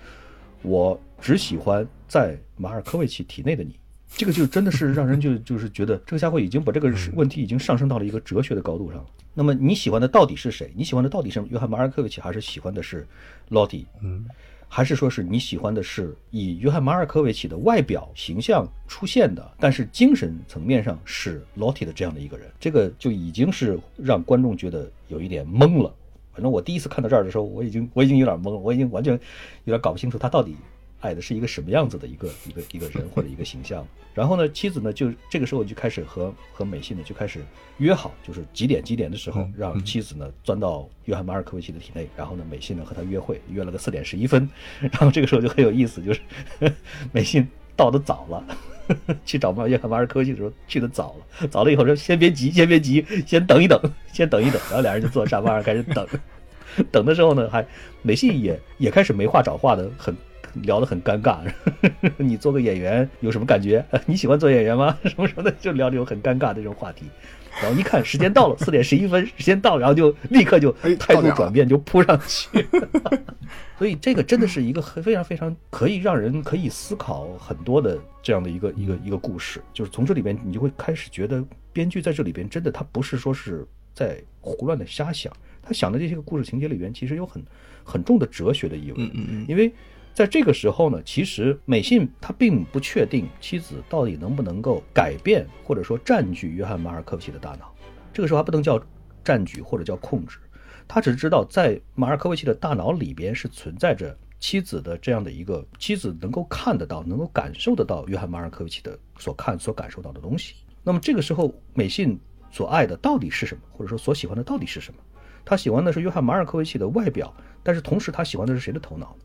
我只喜欢。在马尔科维奇体内的你，这个就真的是让人就 就是觉得这个家伙已经把这个问题已经上升到了一个哲学的高度上了。那么你喜欢的到底是谁？你喜欢的到底是约翰马尔科维奇，还是喜欢的是洛蒂？嗯，还是说是你喜欢的是以约翰马尔科维奇的外表形象出现的，但是精神层面上是洛蒂的这样的一个人？这个就已经是让观众觉得有一点懵了。反正我第一次看到这儿的时候，我已经我已经有点懵了，我已经完全有点搞不清楚他到底。爱的是一个什么样子的一个一个一个人或者一个形象，然后呢，妻子呢就这个时候就开始和和美信呢就开始约好，就是几点几点的时候让妻子呢钻到约翰马尔科维奇的体内，然后呢美信呢和他约会，约了个四点十一分，然后这个时候就很有意思，就是 美信到的早了，去找约翰马尔科维奇的时候去的早了，早了以后说先别急，先别急，先等一等，先等一等，然后俩人就坐沙发上开始等，等的时候呢还美信也也开始没话找话的很。聊得很尴尬，你做个演员有什么感觉？你喜欢做演员吗？什么什么的，就聊这种很尴尬的这种话题。然后一看时间到了，四点十一分，时间到，然后就立刻就态度转变，就扑上去。所以这个真的是一个非常非常可以让人可以思考很多的这样的一个一个一个故事。就是从这里边，你就会开始觉得编剧在这里边真的他不是说是在胡乱的瞎想，他想的这些个故事情节里边其实有很很重的哲学的意味。嗯嗯嗯，因为。在这个时候呢，其实美信他并不确定妻子到底能不能够改变或者说占据约翰马尔科维奇的大脑。这个时候还不能叫占据或者叫控制，他只知道在马尔科维奇的大脑里边是存在着妻子的这样的一个妻子能够看得到、能够感受得到约翰马尔科维奇的所看、所感受到的东西。那么这个时候，美信所爱的到底是什么，或者说所喜欢的到底是什么？他喜欢的是约翰马尔科维奇的外表，但是同时他喜欢的是谁的头脑？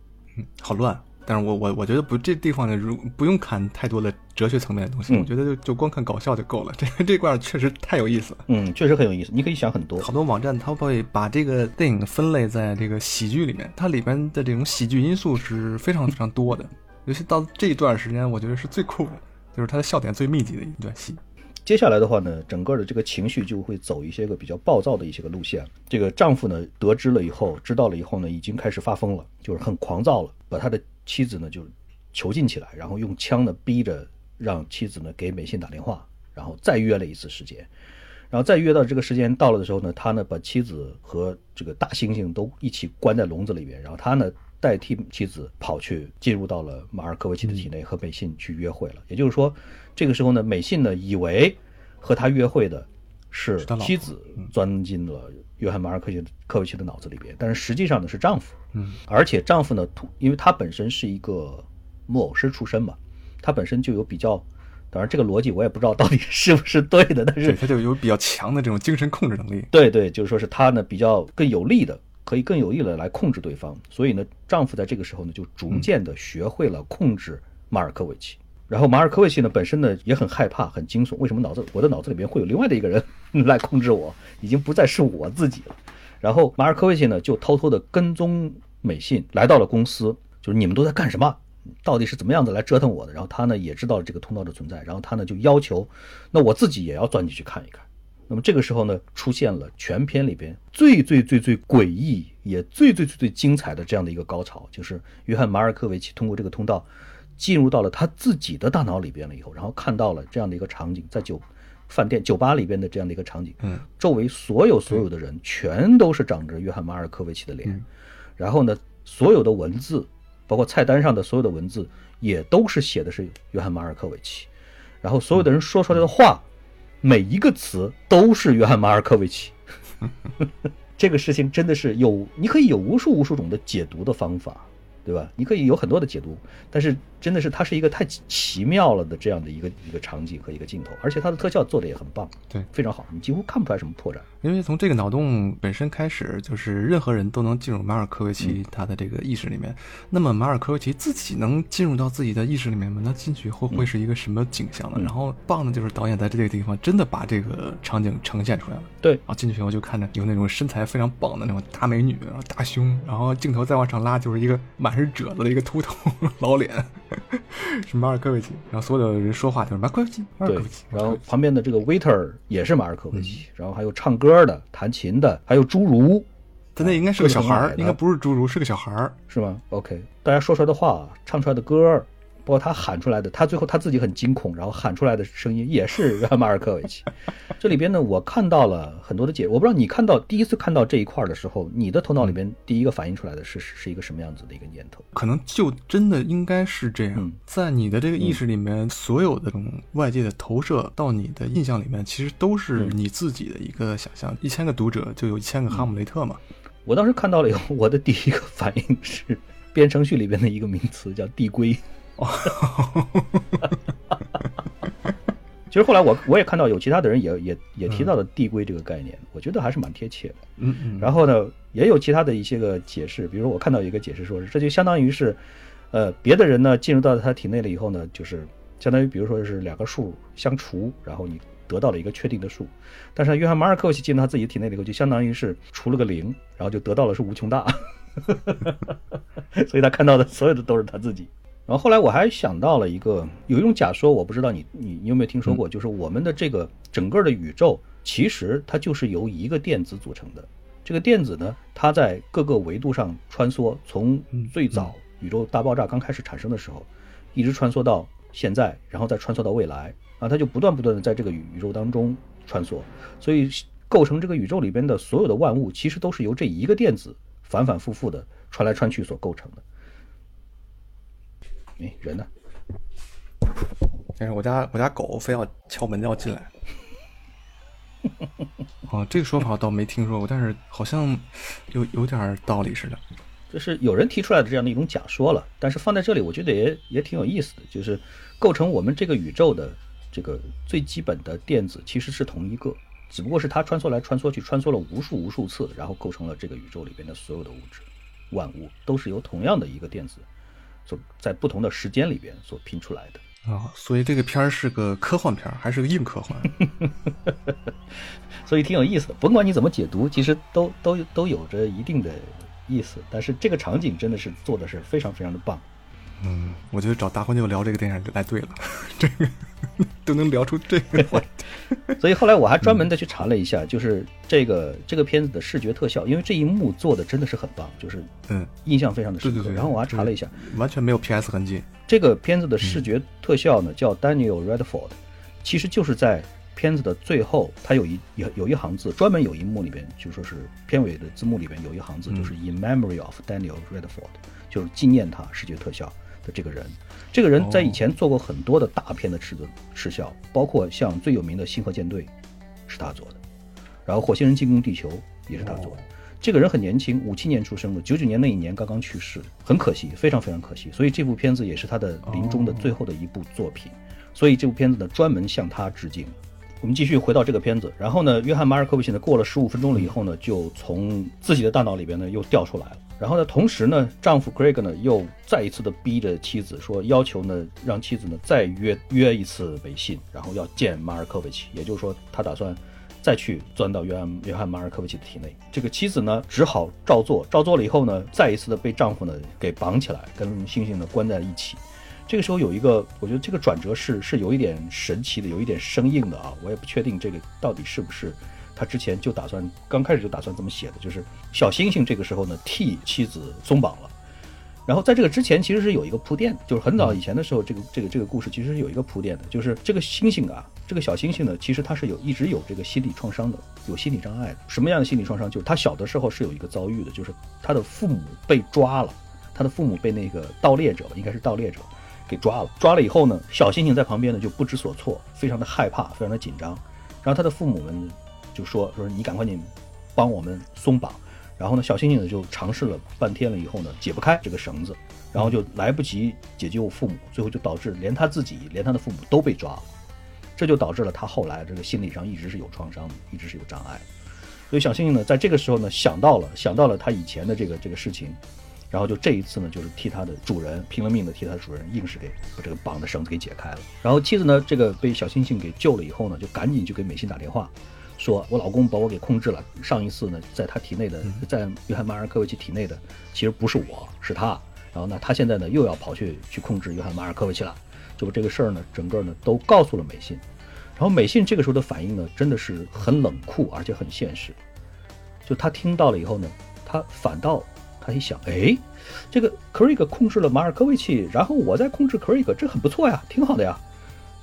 好乱，但是我我我觉得不，这地方呢，如不用看太多的哲学层面的东西，我觉得就就光看搞笑就够了。这个这块确实太有意思了，嗯，确实很有意思。你可以想很多，好多网站它会把这个电影分类在这个喜剧里面，它里边的这种喜剧因素是非常非常多的。尤其到这一段时间，我觉得是最酷的，就是它的笑点最密集的一段戏。接下来的话呢，整个的这个情绪就会走一些个比较暴躁的一些个路线。这个丈夫呢，得知了以后，知道了以后呢，已经开始发疯了，就是很狂躁了，把他的妻子呢就囚禁起来，然后用枪呢逼着让妻子呢给美信打电话，然后再约了一次时间，然后再约到这个时间到了的时候呢，他呢把妻子和这个大猩猩都一起关在笼子里面，然后他呢代替妻子跑去进入到了马尔科维奇的体内和美信去约会了。也就是说。这个时候呢，美信呢以为和他约会的是妻子，钻进了约翰马尔科奇科维奇的脑子里边，但是实际上呢是丈夫。嗯，而且丈夫呢，因为他本身是一个木偶师出身嘛，他本身就有比较，当然这个逻辑我也不知道到底是不是对的，但是他就有比较强的这种精神控制能力。对对，就是说是他呢比较更有力的，可以更有意的来控制对方。所以呢，丈夫在这个时候呢就逐渐的学会了控制马尔科维奇。然后马尔科维奇呢，本身呢也很害怕、很惊悚。为什么脑子我的脑子里面会有另外的一个人来控制我？已经不再是我自己了。然后马尔科维奇呢就偷偷的跟踪美信，来到了公司，就是你们都在干什么？到底是怎么样子来折腾我的？然后他呢也知道了这个通道的存在，然后他呢就要求，那我自己也要钻进去看一看。那么这个时候呢，出现了全片里边最最最最诡异也最最最最精彩的这样的一个高潮，就是约翰马尔科维奇通过这个通道。进入到了他自己的大脑里边了以后，然后看到了这样的一个场景，在酒饭店、酒吧里边的这样的一个场景，嗯，周围所有所有的人全都是长着约翰马尔科维奇的脸，然后呢，所有的文字，包括菜单上的所有的文字，也都是写的是约翰马尔科维奇，然后所有的人说出来的话，每一个词都是约翰马尔科维奇，这个事情真的是有，你可以有无数无数种的解读的方法。对吧？你可以有很多的解读，但是真的是它是一个太奇妙了的这样的一个一个场景和一个镜头，而且它的特效做的也很棒，对，非常好，你几乎看不出来什么破绽。因为从这个脑洞本身开始，就是任何人都能进入马尔科维奇他的这个意识里面。那么马尔科维奇自己能进入到自己的意识里面吗？那进去后会是一个什么景象呢？然后棒的就是导演在这个地方真的把这个场景呈现出来了。对，啊，进去以后就看着有那种身材非常棒的那种大美女，然后大胸，然后镜头再往上拉就是一个满。是褶子的一个秃头 老脸，是马尔科维奇。然后所有的人说话就是马尔科维奇，马尔科维奇。然后旁边的这个 waiter 也是马尔科维奇。然后还有唱歌的、弹琴的，还有侏儒。他那应该是个小孩儿，应该不是侏儒，是个小孩儿，是吗？OK，大家说出来的话，唱出来的歌。包括他喊出来的，他最后他自己很惊恐，然后喊出来的声音也是 马尔科维奇。这里边呢，我看到了很多的解，我不知道你看到第一次看到这一块的时候，你的头脑里边第一个反映出来的是是一个什么样子的一个念头？可能就真的应该是这样，在你的这个意识里面，所有的这种外界的投射到你的印象里面，其实都是你自己的一个想象。一千个读者就有一千个哈姆雷特嘛。我当时看到了以后，我的第一个反应是编程序里边的一个名词叫递归。哦，其实后来我我也看到有其他的人也也也提到了递归这个概念，我觉得还是蛮贴切的。嗯嗯。然后呢，也有其他的一些个解释，比如说我看到一个解释说是这就相当于是，呃，别的人呢进入到他体内了以后呢，就是相当于比如说是两个数相除，然后你得到了一个确定的数。但是约翰马尔科维奇进入他自己体内了以后，就相当于是除了个零，然后就得到了是无穷大。所以他看到的所有的都是他自己。然后后来我还想到了一个，有一种假说，我不知道你你你有没有听说过，就是我们的这个整个的宇宙，其实它就是由一个电子组成的。这个电子呢，它在各个维度上穿梭，从最早宇宙大爆炸刚开始产生的时候，一直穿梭到现在，然后再穿梭到未来啊，它就不断不断的在这个宇宇宙当中穿梭。所以构成这个宇宙里边的所有的万物，其实都是由这一个电子反反复复的穿来穿去所构成的。哎，人呢？但是我家我家狗非要敲门要进来。哦，这个说法倒没听说过，但是好像有有点道理似的。就是有人提出来的这样的一种假说了，但是放在这里，我觉得也也挺有意思的。就是构成我们这个宇宙的这个最基本的电子其实是同一个，只不过是它穿梭来穿梭去，穿梭了无数无数次，然后构成了这个宇宙里边的所有的物质，万物都是由同样的一个电子。所在不同的时间里边所拼出来的。啊，所以这个片儿是个科幻片儿，还是个硬科幻？所以挺有意思的。甭管你怎么解读，其实都都都有着一定的意思。但是这个场景真的是做的是非常非常的棒。嗯，我觉得找大婚就聊这个电影来对了，这个 都能聊出这个话题。所以后来我还专门的去查了一下，就是这个这个片子的视觉特效，因为这一幕做的真的是很棒，就是嗯，印象非常的深刻。然后我还查了一下，完全没有 PS 痕迹。这个片子的视觉特效呢，叫 Daniel Redford，其实就是在片子的最后，它有一有有一行字，专门有一幕里边就说是片尾的字幕里边有一行字，就是 In memory of Daniel Redford，就是纪念他视觉特效。的这个人，这个人在以前做过很多的大片的制作视效，包括像最有名的《星河舰队》，是他做的，然后《火星人进攻地球》也是他做的。这个人很年轻，五七年出生的，九九年那一年刚刚去世，很可惜，非常非常可惜。所以这部片子也是他的临终的最后的一部作品。所以这部片子呢，专门向他致敬。我们继续回到这个片子，然后呢，约翰马尔科维奇呢，过了十五分钟了以后呢，就从自己的大脑里边呢又掉出来了。然后呢，同时呢，丈夫 Greg 呢又再一次的逼着妻子说，要求呢让妻子呢再约约一次微信，然后要见马尔科维奇，也就是说他打算再去钻到约翰约翰马尔科维奇的体内。这个妻子呢只好照做，照做了以后呢，再一次的被丈夫呢给绑起来，跟星星呢关在一起。这个时候有一个，我觉得这个转折是是有一点神奇的，有一点生硬的啊，我也不确定这个到底是不是。他之前就打算，刚开始就打算这么写的，就是小星星这个时候呢替妻子松绑了，然后在这个之前其实是有一个铺垫，就是很早以前的时候，这个这个这个故事其实是有一个铺垫的，就是这个星星啊，这个小星星呢，其实他是有一直有这个心理创伤的，有心理障碍的。什么样的心理创伤？就是他小的时候是有一个遭遇的，就是他的父母被抓了，他的父母被那个盗猎者，应该是盗猎者给抓了，抓了以后呢，小星星在旁边呢就不知所措，非常的害怕，非常的紧张，然后他的父母们。就说说你赶快你帮我们松绑，然后呢，小星星呢就尝试了半天了以后呢，解不开这个绳子，然后就来不及解救父母，最后就导致连他自己连他的父母都被抓了，这就导致了他后来这个心理上一直是有创伤的，一直是有障碍。所以小星星呢在这个时候呢想到了想到了他以前的这个这个事情，然后就这一次呢就是替他的主人拼了命的替他的主人硬是给把这个绑的绳子给解开了。然后妻子呢这个被小星星给救了以后呢，就赶紧就给美心打电话。说我老公把我给控制了。上一次呢，在他体内的，在约翰马尔科维奇体内的，其实不是我，是他。然后呢，他现在呢又要跑去去控制约翰马尔科维奇了。就这个事儿呢，整个呢都告诉了美信。然后美信这个时候的反应呢，真的是很冷酷，而且很现实。就他听到了以后呢，他反倒他一想，哎，这个 Craig 控制了马尔科维奇，然后我再控制 Craig，这很不错呀，挺好的呀。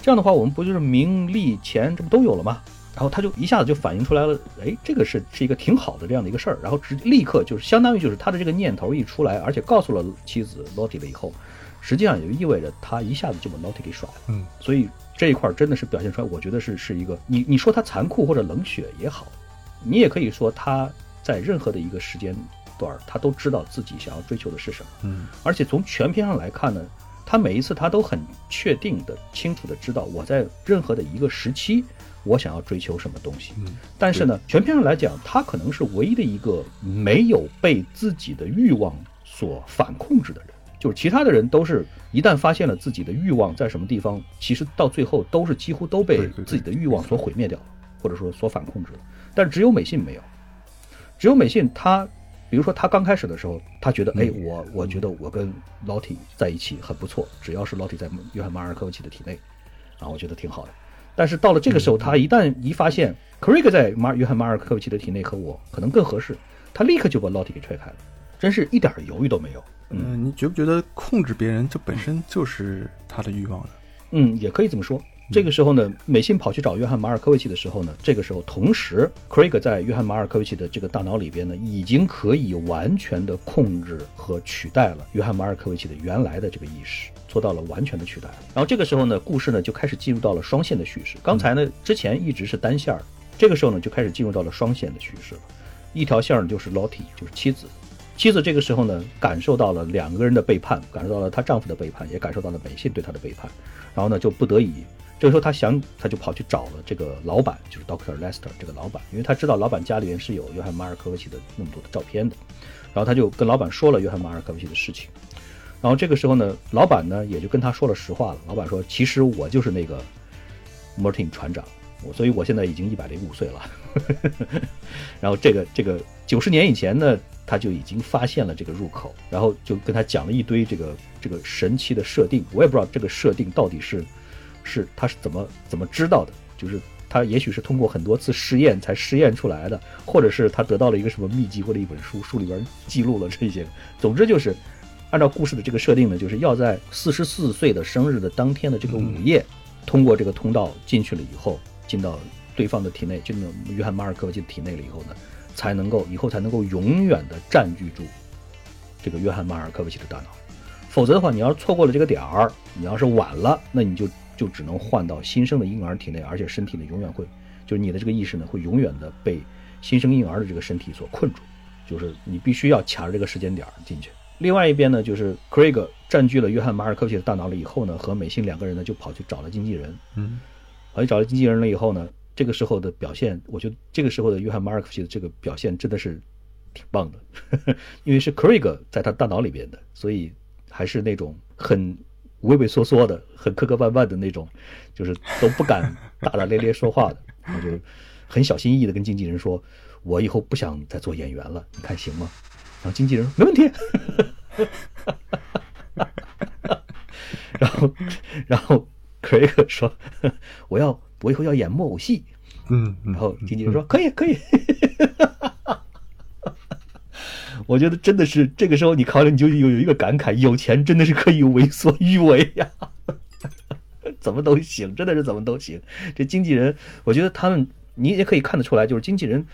这样的话，我们不就是名利钱这不都有了吗？然后他就一下子就反映出来了，哎，这个是是一个挺好的这样的一个事儿，然后直立刻就是相当于就是他的这个念头一出来，而且告诉了妻子 Lottie 了以后，实际上也就意味着他一下子就把 Lottie 给甩了。嗯，所以这一块真的是表现出来，我觉得是是一个你你说他残酷或者冷血也好，你也可以说他在任何的一个时间段，他都知道自己想要追求的是什么。嗯，而且从全片上来看呢，他每一次他都很确定的、清楚的知道我在任何的一个时期。我想要追求什么东西，但是呢，全片上来讲，他可能是唯一的一个没有被自己的欲望所反控制的人。就是其他的人都是一旦发现了自己的欲望在什么地方，其实到最后都是几乎都被自己的欲望所毁灭掉了，或者说所反控制了。但只有美信没有，只有美信，他比如说他刚开始的时候，他觉得，哎，我我觉得我跟老 T 在一起很不错，只要是老 T 在约翰马尔科维奇的体内，啊，我觉得挺好的。但是到了这个时候，他一旦一发现 Craig 在马约翰马尔科维奇的体内和我可能更合适，他立刻就把 Lottie 给踹开了，真是一点犹豫都没有。嗯，你觉不觉得控制别人这本身就是他的欲望呢？嗯，也可以这么说。这个时候呢，美信跑去找约翰马尔科维奇的时候呢，这个时候同时，Craig 在约翰马尔科维奇的这个大脑里边呢，已经可以完全的控制和取代了约翰马尔科维奇的原来的这个意识。做到了完全的取代，然后这个时候呢，故事呢就开始进入到了双线的叙事。刚才呢，之前一直是单线儿，这个时候呢就开始进入到了双线的叙事了。一条线儿就是 Lottie，就是妻子。妻子这个时候呢，感受到了两个人的背叛，感受到了她丈夫的背叛，也感受到了美信对她的背叛。然后呢，就不得已，这个时候她想，他就跑去找了这个老板，就是 Doctor Lester 这个老板，因为他知道老板家里面是有约翰马尔科维奇的那么多的照片的。然后他就跟老板说了约翰马尔科维奇的事情。然后这个时候呢，老板呢也就跟他说了实话了。老板说：“其实我就是那个 Martin 船长，所以我现在已经一百零五岁了。”然后这个这个九十年以前呢，他就已经发现了这个入口，然后就跟他讲了一堆这个这个神奇的设定。我也不知道这个设定到底是是他是怎么怎么知道的，就是他也许是通过很多次试验才试验出来的，或者是他得到了一个什么秘籍或者一本书，书里边记录了这些。总之就是。按照故事的这个设定呢，就是要在四十四岁的生日的当天的这个午夜，通过这个通道进去了以后，进到对方的体内，进到约翰马尔科维奇的体内了以后呢，才能够以后才能够永远的占据住这个约翰马尔科维奇的大脑。否则的话，你要是错过了这个点儿，你要是晚了，那你就就只能换到新生的婴儿体内，而且身体呢永远会，就是你的这个意识呢会永远的被新生婴儿的这个身体所困住，就是你必须要卡着这个时间点进去。另外一边呢，就是 Craig 占据了约翰马尔科夫奇的大脑了以后呢，和美信两个人呢就跑去找了经纪人。嗯，跑去找了经纪人了以后呢，这个时候的表现，我觉得这个时候的约翰马尔科夫奇的这个表现真的是挺棒的，因为是 Craig 在他大脑里边的，所以还是那种很畏畏缩缩的、很磕磕绊绊的那种，就是都不敢大大咧咧说话的，我就很小心翼翼的跟经纪人说：“我以后不想再做演员了，你看行吗？”然后经纪人说：“没问题。”然后，然后克瑞格说：“我要，我以后要演木偶戏。”嗯，然后经纪人说：“可以，可以。” 我觉得真的是这个时候，你考虑你就有有一个感慨：有钱真的是可以为所欲为呀，怎么都行，真的是怎么都行。这经纪人，我觉得他们你也可以看得出来，就是经纪人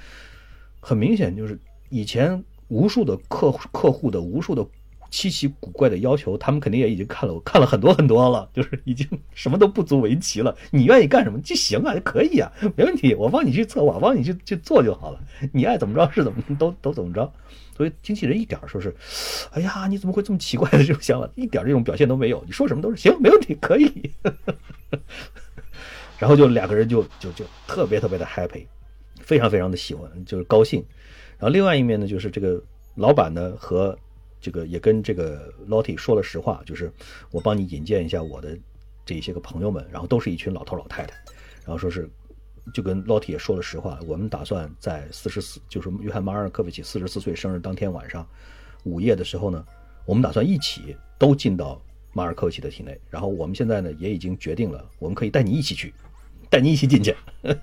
很明显就是以前。无数的客户客户的无数的稀奇古怪的要求，他们肯定也已经看了我，看了很多很多了，就是已经什么都不足为奇了。你愿意干什么就行啊，可以啊，没问题，我帮你去策划，帮你去去做就好了。你爱怎么着是怎么都都怎么着。所以经纪人一点说是，哎呀，你怎么会这么奇怪的这种想法，一点这种表现都没有。你说什么都是行，没问题，可以。然后就两个人就就就特别特别的 happy，非常非常的喜欢，就是高兴。然后另外一面呢，就是这个老板呢和这个也跟这个 Lottie 说了实话，就是我帮你引荐一下我的这些个朋友们，然后都是一群老头老太太，然后说是就跟 Lottie 也说了实话，我们打算在四十四，就是约翰马尔科维奇四十四岁生日当天晚上午夜的时候呢，我们打算一起都进到马尔科维奇的体内，然后我们现在呢也已经决定了，我们可以带你一起去，带你一起进去。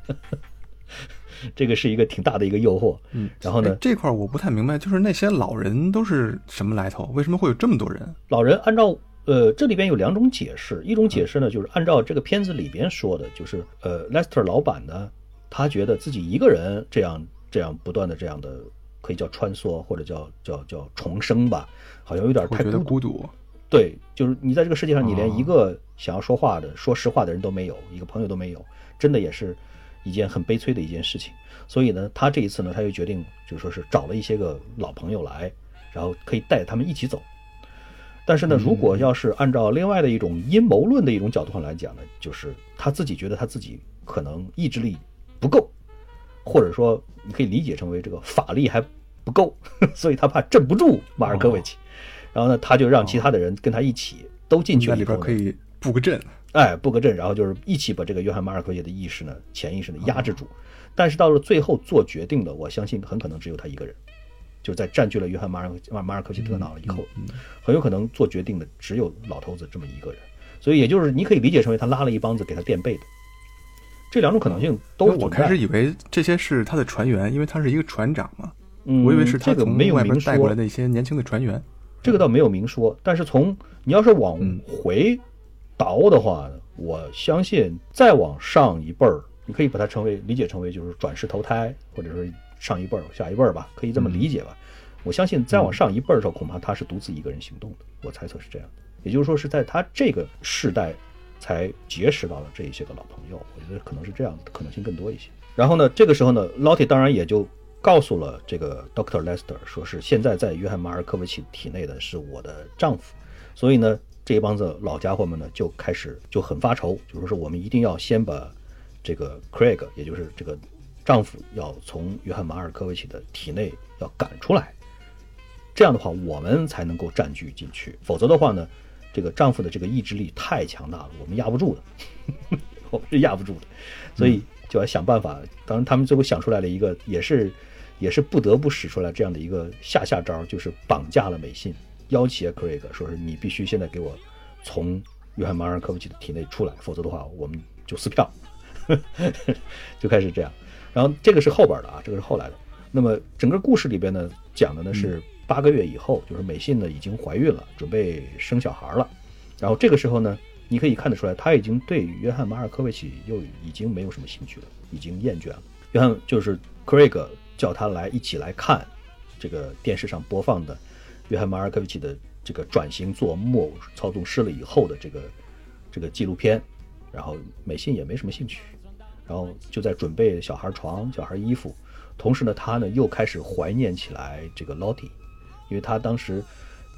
这个是一个挺大的一个诱惑，嗯，然后呢，这块我不太明白，就是那些老人都是什么来头？为什么会有这么多人？老人按照呃，这里边有两种解释，一种解释呢，就是按照这个片子里边说的，就是呃，Lester 老板呢，他觉得自己一个人这样这样不断的这样的，可以叫穿梭或者叫叫叫重生吧，好像有点太孤独。对，就是你在这个世界上，你连一个想要说话的、说实话的人都没有，一个朋友都没有，真的也是。一件很悲催的一件事情，所以呢，他这一次呢，他就决定，就说是找了一些个老朋友来，然后可以带着他们一起走。但是呢，如果要是按照另外的一种阴谋论的一种角度上来讲呢，就是他自己觉得他自己可能意志力不够，或者说你可以理解成为这个法力还不够，所以他怕镇不住马尔科维奇，然后呢，他就让其他的人跟他一起都进去里边可以布个阵。哎，布个阵，然后就是一起把这个约翰马尔科维奇的意识呢、潜意识呢压制住。但是到了最后做决定的，我相信很可能只有他一个人，就是在占据了约翰马尔马马尔科维奇的脑了以后，很有可能做决定的只有老头子这么一个人。所以也就是你可以理解成为他拉了一帮子给他垫背的。这两种可能性都我开始以为这些是他的船员，因为他是一个船长嘛。嗯，我以为是他从外边带过来的一些年轻的船员。这个倒没有明说，但是从你要是往回。倒的话，我相信再往上一辈儿，你可以把它成为理解成为就是转世投胎，或者说上一辈儿、下一辈儿吧，可以这么理解吧。我相信再往上一辈儿的时候，恐怕他是独自一个人行动的。我猜测是这样的，也就是说是在他这个世代才结识到了这一些个老朋友。我觉得可能是这样的可能性更多一些。然后呢，这个时候呢，Lottie 当然也就告诉了这个 Doctor Lester，说是现在在约翰马尔科维奇体内的是我的丈夫，所以呢。这一帮子老家伙们呢，就开始就很发愁，就说是我们一定要先把这个 Craig，也就是这个丈夫，要从约翰马尔科维奇的体内要赶出来，这样的话我们才能够占据进去，否则的话呢，这个丈夫的这个意志力太强大了，我们压不住的，我们是压不住的，所以就要想办法。当然，他们最后想出来了一个，也是也是不得不使出来这样的一个下下招，就是绑架了美信，要挟 Craig 说是你必须现在给我从约翰马尔科维奇的体内出来，否则的话我们就撕票，就开始这样。然后这个是后边的啊，这个是后来的。那么整个故事里边呢，讲的呢是八个月以后，就是美信呢已经怀孕了，准备生小孩了。然后这个时候呢，你可以看得出来，他已经对约翰马尔科维奇又已经没有什么兴趣了，已经厌倦了。约翰就是 Craig 叫他来一起来看这个电视上播放的约翰马尔科维奇的这个转型做木偶操纵师了以后的这个这个纪录片，然后美信也没什么兴趣，然后就在准备小孩床、小孩衣服。同时呢，他呢又开始怀念起来这个 Lottie，因为他当时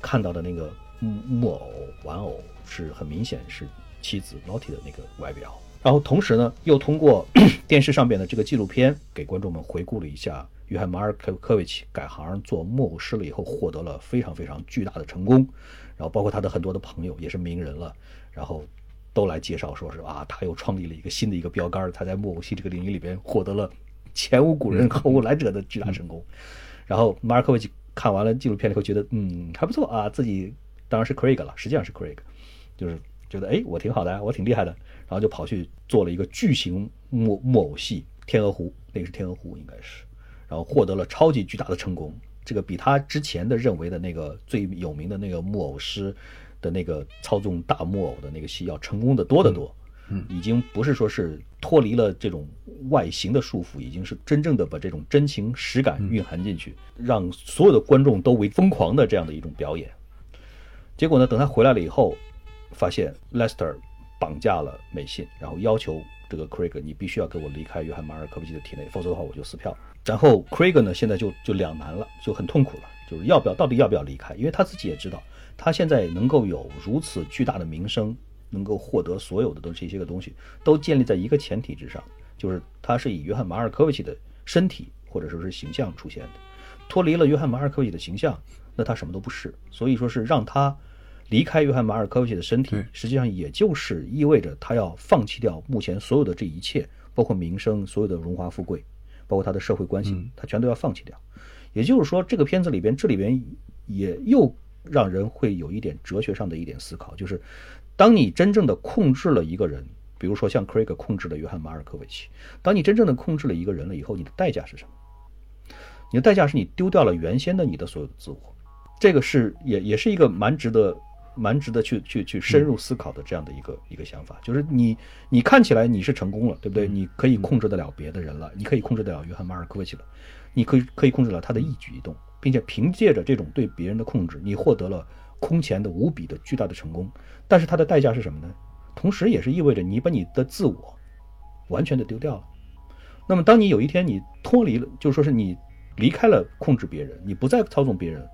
看到的那个木偶玩偶是很明显是妻子 Lottie 的那个外表。然后同时呢，又通过电视上边的这个纪录片给观众们回顾了一下约翰马尔科科维奇改行做木偶师了以后获得了非常非常巨大的成功，然后包括他的很多的朋友也是名人了，然后都来介绍说是啊，他又创立了一个新的一个标杆，他在木偶戏这个领域里边获得了。前无古人后无来者的巨大成功，然后马尔科维奇看完了纪录片以后，觉得嗯还不错啊，自己当然是 Craig 了，实际上是 Craig，就是觉得哎我挺好的，我挺厉害的，然后就跑去做了一个巨型木木偶戏《天鹅湖》，那个是《天鹅湖》应该是，然后获得了超级巨大的成功，这个比他之前的认为的那个最有名的那个木偶师的那个操纵大木偶的那个戏要成功的多得多。嗯，已经不是说是脱离了这种外形的束缚，已经是真正的把这种真情实感蕴含进去，让所有的观众都为疯狂的这样的一种表演。结果呢，等他回来了以后，发现 Lester 绑架了美信，然后要求这个 Craig 你必须要给我离开约翰马尔科维奇的体内，否则的话我就撕票。然后 Craig 呢，现在就就两难了，就很痛苦了，就是要不要到底要不要离开？因为他自己也知道，他现在能够有如此巨大的名声。能够获得所有的都这些个东西，都建立在一个前提之上，就是他是以约翰马尔科维奇的身体或者说是形象出现的，脱离了约翰马尔科维奇的形象，那他什么都不是。所以说是让他离开约翰马尔科维奇的身体，实际上也就是意味着他要放弃掉目前所有的这一切，包括名声、所有的荣华富贵，包括他的社会关系，他全都要放弃掉。也就是说，这个片子里边，这里边也又让人会有一点哲学上的一点思考，就是。当你真正的控制了一个人，比如说像 Craig 控制了约翰马尔科维奇，当你真正的控制了一个人了以后，你的代价是什么？你的代价是你丢掉了原先的你的所有的自我，这个是也也是一个蛮值得蛮值得去去去深入思考的这样的一个一个想法，就是你你看起来你是成功了，对不对？你可以控制得了别的人了，你可以控制得了约翰马尔科维奇了，你可以可以控制了他的一举一动，并且凭借着这种对别人的控制，你获得了。空前的、无比的、巨大的成功，但是它的代价是什么呢？同时也是意味着你把你的自我完全的丢掉了。那么，当你有一天你脱离了，就说是你离开了控制别人，你不再操纵别人，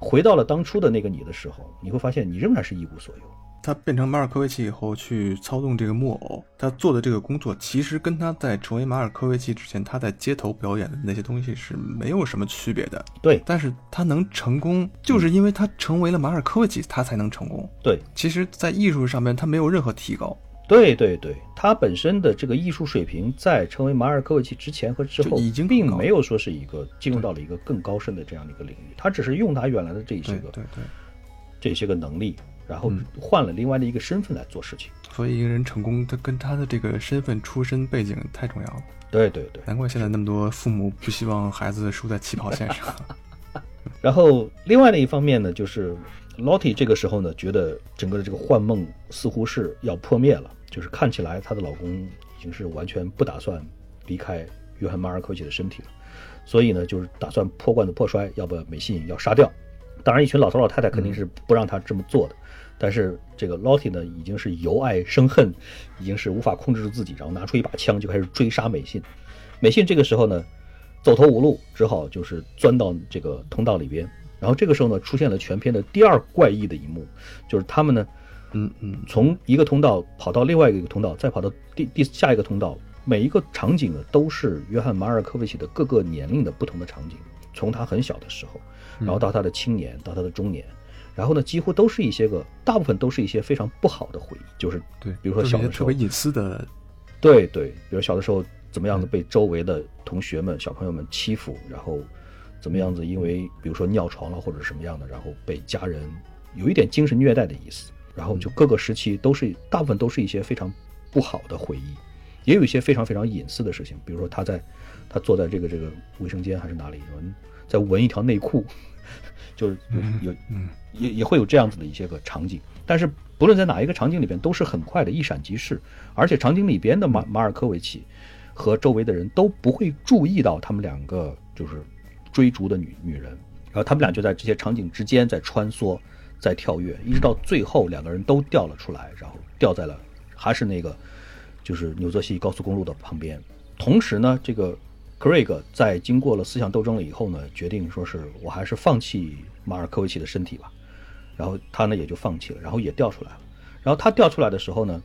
回到了当初的那个你的时候，你会发现你仍然是一无所有。他变成马尔科维奇以后去操纵这个木偶，他做的这个工作其实跟他在成为马尔科维奇之前他在街头表演的那些东西是没有什么区别的。对，但是他能成功，就是因为他成为了马尔科维奇，他才能成功。对，其实，在艺术上面他没有任何提高。对对对，他本身的这个艺术水平在成为马尔科维奇之前和之后已经并没有说是一个进入到了一个更高深的这样的一个领域，他只是用他原来的这些个对对这些个能力。然后换了另外的一个身份来做事情，所以一个人成功，他跟他的这个身份、出身、背景太重要了。对对对，难怪现在那么多父母不希望孩子输在起跑线上。然后另外的一方面呢，就是 Lottie 这个时候呢，觉得整个的这个幻梦似乎是要破灭了，就是看起来她的老公已经是完全不打算离开约翰马尔科奇的身体了，所以呢，就是打算破罐子破摔，要把美信要杀掉。当然，一群老头老太太肯定是不让他这么做的。但是这个 Lottie 呢，已经是由爱生恨，已经是无法控制住自己，然后拿出一把枪就开始追杀美信。美信这个时候呢，走投无路，只好就是钻到这个通道里边。然后这个时候呢，出现了全片的第二怪异的一幕，就是他们呢，嗯嗯，从一个通道跑到另外一个通道，再跑到第第下一个通道，每一个场景呢，都是约翰马尔科维奇的各个年龄的不同的场景。从他很小的时候，然后到他的青年，到他的中年，然后呢，几乎都是一些个，大部分都是一些非常不好的回忆，就是对，比如说小的时候特别隐私的，对对，比如小的时候怎么样子被周围的同学们、小朋友们欺负，然后怎么样子因为比如说尿床了或者什么样的，然后被家人有一点精神虐待的意思，然后就各个时期都是大部分都是一些非常不好的回忆，也有一些非常非常隐私的事情，比如说他在他坐在这个这个卫生间还是哪里，在闻一条内裤，就是有也也会有这样子的一些个场景，但是不论在哪一个场景里边，都是很快的一闪即逝，而且场景里边的马马尔科维奇和周围的人都不会注意到他们两个就是追逐的女女人，然后他们俩就在这些场景之间在穿梭，在跳跃，一直到最后两个人都掉了出来，然后掉在了还是那个就是纽泽西高速公路的旁边，同时呢，这个。Craig 在经过了思想斗争了以后呢，决定说是我还是放弃马尔科维奇的身体吧。然后他呢也就放弃了，然后也掉出来了。然后他掉出来的时候呢，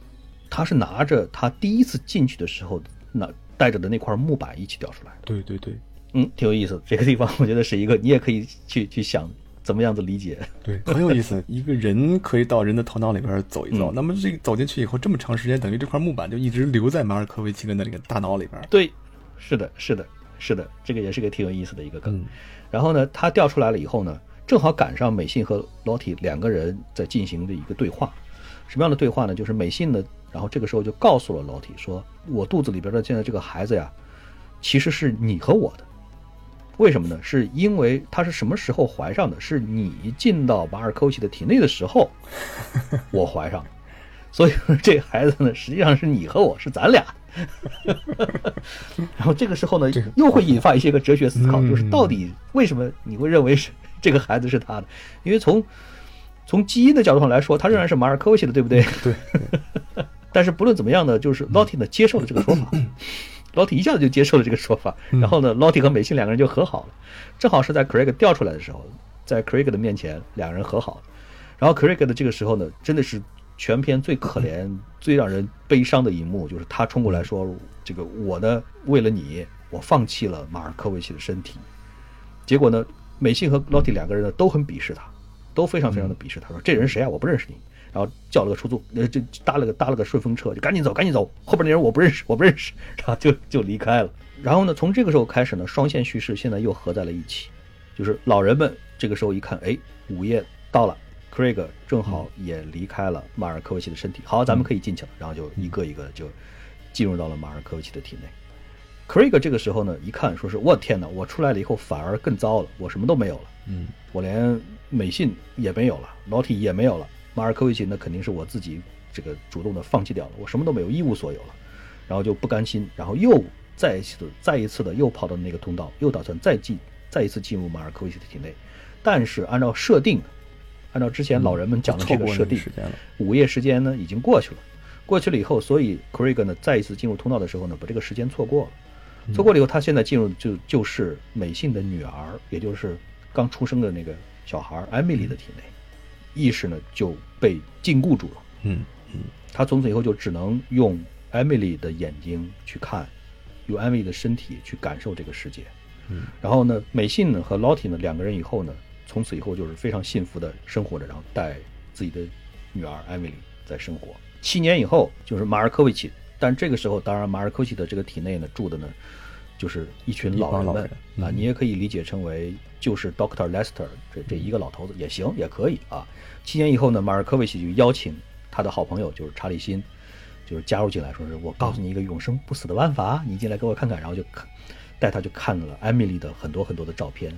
他是拿着他第一次进去的时候那带着的那块木板一起掉出来。对对对，嗯，挺有意思。这个地方我觉得是一个，你也可以去去想怎么样子理解。对，很有意思。一个人可以到人的头脑里边走一走，那么这个走进去以后这么长时间，等于这块木板就一直留在马尔科维奇的那个大脑里边。对。是的，是的，是的，这个也是个挺有意思的一个梗。然后呢，他调出来了以后呢，正好赶上美信和老提两个人在进行的一个对话。什么样的对话呢？就是美信呢，然后这个时候就告诉了老提说：“我肚子里边的现在这个孩子呀，其实是你和我的。为什么呢？是因为他是什么时候怀上的？是你进到马尔科维奇的体内的时候，我怀上。所以说这孩子呢，实际上是你和我是咱俩。” 然后这个时候呢，又会引发一些个哲学思考，就是到底为什么你会认为是这个孩子是他的？因为从从基因的角度上来说，他仍然是马尔科维奇的，对不对？对。但是不论怎么样呢，就是 Lottie 呢接受了这个说法，Lottie 一下子就接受了这个说法，然后呢，Lottie 和美信两个人就和好了，正好是在 Craig 掉出来的时候，在 Craig 的面前两个人和好了，然后 Craig 的这个时候呢，真的是。全片最可怜、最让人悲伤的一幕，就是他冲过来说：“这个我呢，为了你，我放弃了马尔科维奇的身体。”结果呢，美信和劳蒂两个人呢都很鄙视他，都非常非常的鄙视他，说：“这人谁啊？我不认识你。”然后叫了个出租，呃，就搭了个搭了个顺风车，就赶紧走，赶紧走，后边那人我不认识，我不认识，然后就就离开了。然后呢，从这个时候开始呢，双线叙事现在又合在了一起，就是老人们这个时候一看，哎，午夜到了。Craig 正好也离开了马尔科维奇的身体，好，咱们可以进去了。然后就一个一个就进入到了马尔科维奇的体内。Craig 这个时候呢，一看说是我天哪，我出来了以后反而更糟了，我什么都没有了，嗯，我连美信也没有了，老体也没有了，马尔科维奇那肯定是我自己这个主动的放弃掉了，我什么都没有，一无所有了。然后就不甘心，然后又再一次、再一次的又跑到那个通道，又打算再进、再一次进入马尔科维奇的体内，但是按照设定。按照之前老人们讲的这个设定，午夜时间呢已经过去了，过去了以后，所以 Craig 呢再一次进入通道的时候呢，把这个时间错过了，错过了以后，他现在进入就就是美信的女儿，也就是刚出生的那个小孩艾米丽的体内，意识呢就被禁锢住了。嗯嗯，他从此以后就只能用艾米丽的眼睛去看，用艾米丽的身体去感受这个世界。嗯，然后呢，美信呢和 Lottie 呢两个人以后呢。从此以后就是非常幸福的生活着，然后带自己的女儿艾米丽在生活。七年以后就是马尔科维奇，但这个时候当然马尔科维奇的这个体内呢住的呢就是一群老人们啊，你也可以理解成为就是 Doctor Lester 这这一个老头子也行也可以啊。七年以后呢，马尔科维奇就邀请他的好朋友就是查理辛，就是加入进来，说是我告诉你一个永生不死的办法，你进来给我看看，然后就看带他去看了艾米丽的很多很多的照片。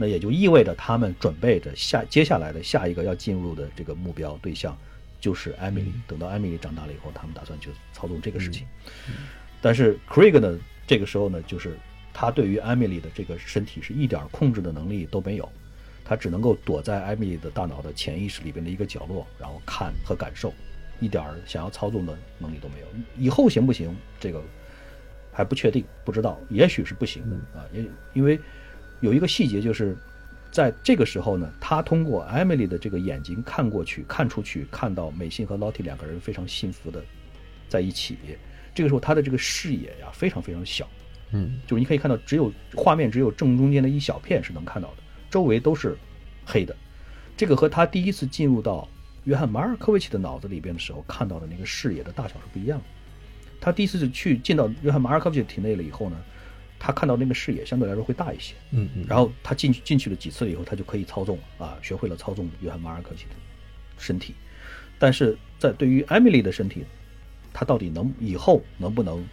那也就意味着他们准备着下接下来的下一个要进入的这个目标对象，就是艾米丽。等到艾米丽长大了以后，他们打算去操纵这个事情。但是 Craig 呢，这个时候呢，就是他对于艾米丽的这个身体是一点控制的能力都没有，他只能够躲在艾米丽的大脑的潜意识里边的一个角落，然后看和感受，一点想要操纵的能力都没有。以后行不行？这个还不确定，不知道，也许是不行的啊，因因为。有一个细节，就是在这个时候呢，他通过艾米丽的这个眼睛看过去，看出去，看到美信和劳蒂两个人非常幸福的在一起。这个时候，他的这个视野呀非常非常小，嗯，就是你可以看到，只有画面只有正中间的一小片是能看到的，周围都是黑的。这个和他第一次进入到约翰马尔科维奇的脑子里边的时候看到的那个视野的大小是不一样的。他第一次去进到约翰马尔科维奇体内了以后呢，他看到那个视野相对来说会大一些。嗯嗯，然后他进去进去了几次了以后，他就可以操纵啊，学会了操纵约翰马尔科维奇的身体。但是在对于艾米丽的身体，他到底能以后能不能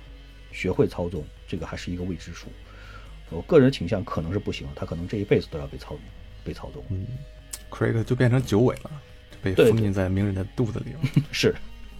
学会操纵，这个还是一个未知数。我个人倾向可能是不行，他可能这一辈子都要被操被操纵。嗯，Craig 就变成九尾了，被封印在鸣人的肚子里了。是，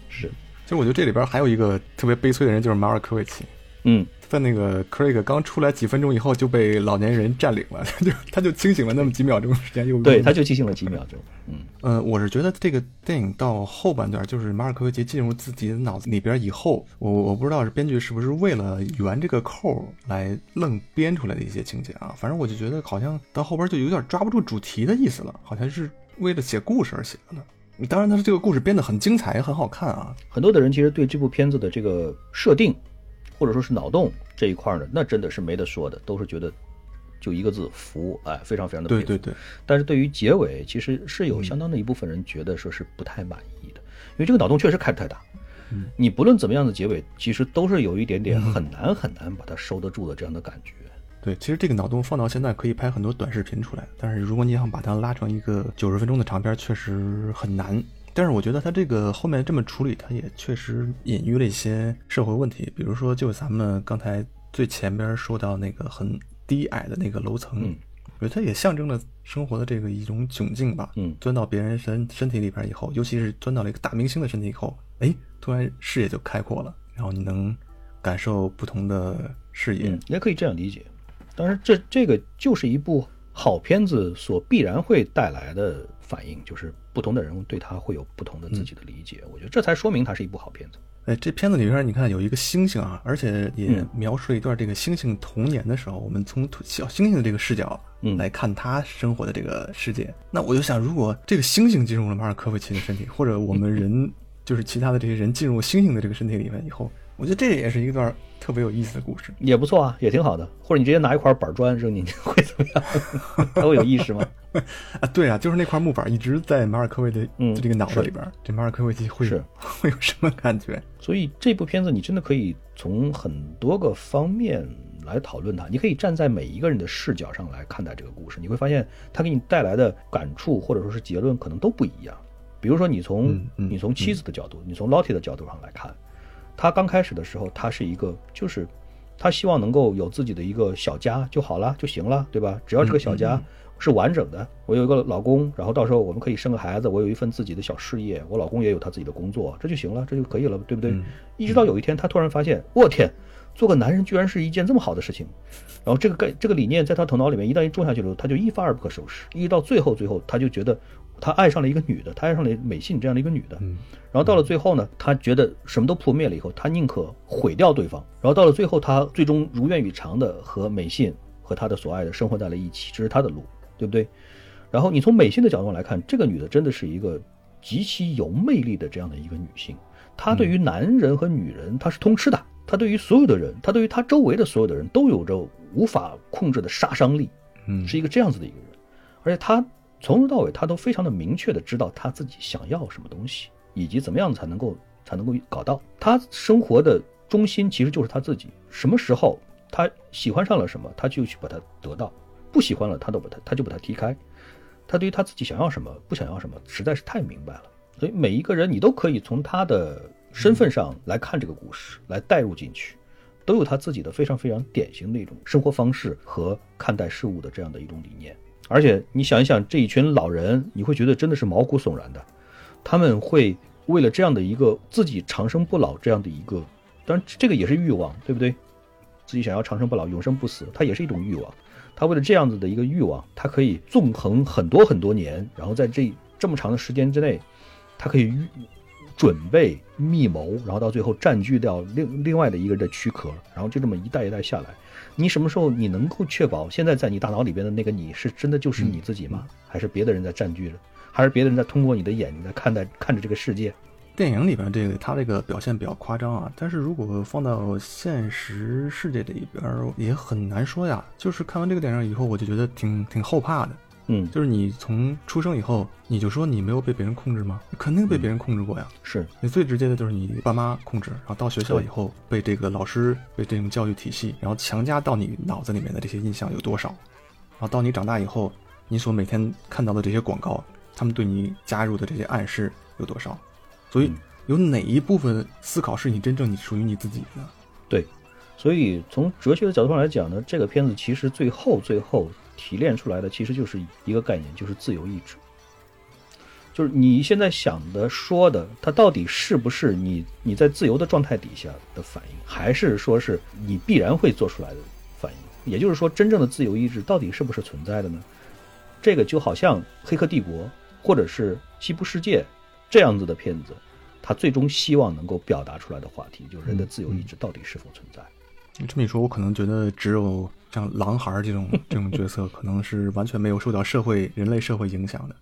是。其实我觉得这里边还有一个特别悲催的人，就是马尔科维奇。嗯，在那个 Craig 刚出来几分钟以后就被老年人占领了，他就他就清醒了那么几秒钟时间，又对，他就清醒了几秒钟。嗯，呃，我是觉得这个电影到后半段，就是马尔科维奇进入自己的脑子里边以后，我我不知道是编剧是不是为了圆这个扣来愣编出来的一些情节啊，反正我就觉得好像到后边就有点抓不住主题的意思了，好像是为了写故事而写的。当然，他这个故事编得很精彩，很好看啊。很多的人其实对这部片子的这个设定，或者说是脑洞这一块呢，那真的是没得说的，都是觉得就一个字服，哎，非常非常的对对对。但是对于结尾，其实是有相当的一部分人觉得说是不太满意的，因为这个脑洞确实开得太大。嗯，你不论怎么样的结尾，其实都是有一点点很难很难把它收得住的这样的感觉。对，其实这个脑洞放到现在可以拍很多短视频出来，但是如果你想把它拉成一个九十分钟的长片，确实很难。但是我觉得他这个后面这么处理，他也确实隐喻了一些社会问题，比如说就咱们刚才最前边说到那个很低矮的那个楼层，我觉得它也象征了生活的这个一种窘境吧。嗯，钻到别人身身体里边以后，尤其是钻到了一个大明星的身体以后，哎，突然视野就开阔了，然后你能感受不同的视野，也可以这样理解。当然，这这个就是一部好片子所必然会带来的反应，就是不同的人对他会有不同的自己的理解。我觉得这才说明它是一部好片子。哎，这片子里边你看有一个猩猩啊，而且也描述了一段这个猩猩童年的时候，我们从小猩猩的这个视角来看他生活的这个世界。那我就想，如果这个猩猩进入了马尔科夫奇的身体，或者我们人 就是其他的这些人进入猩猩的这个身体里面以后。我觉得这也是一段特别有意思的故事，也不错啊，也挺好的。或者你直接拿一块板砖扔进去会怎么样？它会有意识吗？啊，对啊，就是那块木板一直在马尔科维的这个脑子里边，这马尔科维奇会 会有什么感觉？所以这部片子你真的可以从很多个方面来讨论它。你可以站在每一个人的视角上来看待这个故事，你会发现它给你带来的感触或者说是结论可能都不一样。比如说你从你从妻子的角度，你从 Lottie 的角度上来看。他刚开始的时候，他是一个，就是他希望能够有自己的一个小家就好了，就行了，对吧？只要这个小家是完整的，我有一个老公，然后到时候我们可以生个孩子，我有一份自己的小事业，我老公也有他自己的工作，这就行了，这就可以了，对不对？一直到有一天，他突然发现，我天，做个男人居然是一件这么好的事情，然后这个概这个理念在他头脑里面一旦一种下去了，他就一发而不可收拾，一直到最后，最后他就觉得。他爱上了一个女的，他爱上了美信这样的一个女的，然后到了最后呢，他觉得什么都破灭了以后，他宁可毁掉对方。然后到了最后，他最终如愿以偿的和美信和他的所爱的生活在了一起，这是他的路，对不对？然后你从美信的角度来看，这个女的真的是一个极其有魅力的这样的一个女性，她对于男人和女人她是通吃的，她对于所有的人，她对于她周围的所有的人都有着无法控制的杀伤力，嗯，是一个这样子的一个人，而且她。从头到尾，他都非常的明确的知道他自己想要什么东西，以及怎么样才能够才能够搞到。他生活的中心其实就是他自己。什么时候他喜欢上了什么，他就去把它得到；不喜欢了，他都把他他就把它踢开。他对于他自己想要什么、不想要什么，实在是太明白了。所以每一个人，你都可以从他的身份上来看这个故事，来带入进去，都有他自己的非常非常典型的一种生活方式和看待事物的这样的一种理念。而且你想一想，这一群老人，你会觉得真的是毛骨悚然的。他们会为了这样的一个自己长生不老这样的一个，当然这个也是欲望，对不对？自己想要长生不老、永生不死，它也是一种欲望。他为了这样子的一个欲望，他可以纵横很多很多年，然后在这这么长的时间之内，他可以准备密谋，然后到最后占据掉另另外的一个人的躯壳，然后就这么一代一代下来。你什么时候你能够确保现在在你大脑里边的那个你是真的就是你自己吗？还是别的人在占据着？还是别的人在通过你的眼睛在看待看着这个世界？电影里边这个他这个表现比较夸张啊，但是如果放到现实世界里边也很难说呀。就是看完这个电影以后，我就觉得挺挺后怕的。嗯，就是你从出生以后，你就说你没有被别人控制吗？肯定被别人控制过呀。是你最直接的就是你爸妈控制，然后到学校以后被这个老师被这种教育体系，然后强加到你脑子里面的这些印象有多少？然后到你长大以后，你所每天看到的这些广告，他们对你加入的这些暗示有多少？所以有哪一部分思考是你真正你属于你自己的？对，所以从哲学的角度上来讲呢，这个片子其实最后最后。提炼出来的其实就是一个概念，就是自由意志。就是你现在想的、说的，它到底是不是你你在自由的状态底下的反应，还是说是你必然会做出来的反应？也就是说，真正的自由意志到底是不是存在的呢？这个就好像《黑客帝国》或者是《西部世界》这样子的片子，它最终希望能够表达出来的话题，就是人的自由意志到底是否存在。你这么一说，我可能觉得只有。像狼孩这种 这种角色，可能是完全没有受到社会人类社会影响的，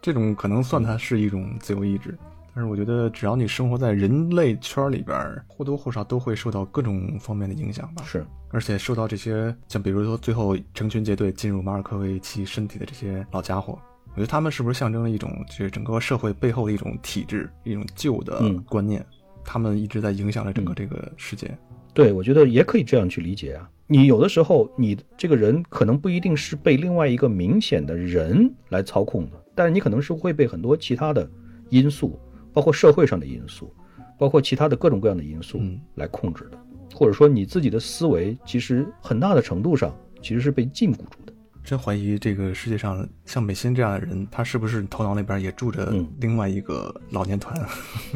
这种可能算它是一种自由意志。但是我觉得，只要你生活在人类圈里边，或多或少都会受到各种方面的影响吧。是，而且受到这些，像比如说最后成群结队进入马尔科维奇身体的这些老家伙，我觉得他们是不是象征了一种，就是整个社会背后的一种体制，一种旧的观念，他们一直在影响着整个这个世界。对，我觉得也可以这样去理解啊。你有的时候，你这个人可能不一定是被另外一个明显的人来操控的，但是你可能是会被很多其他的因素，包括社会上的因素，包括其他的各种各样的因素来控制的。或者说，你自己的思维其实很大的程度上其实是被禁锢住的。真怀疑这个世界上像美心这样的人，他是不是头脑那边也住着另外一个老年团？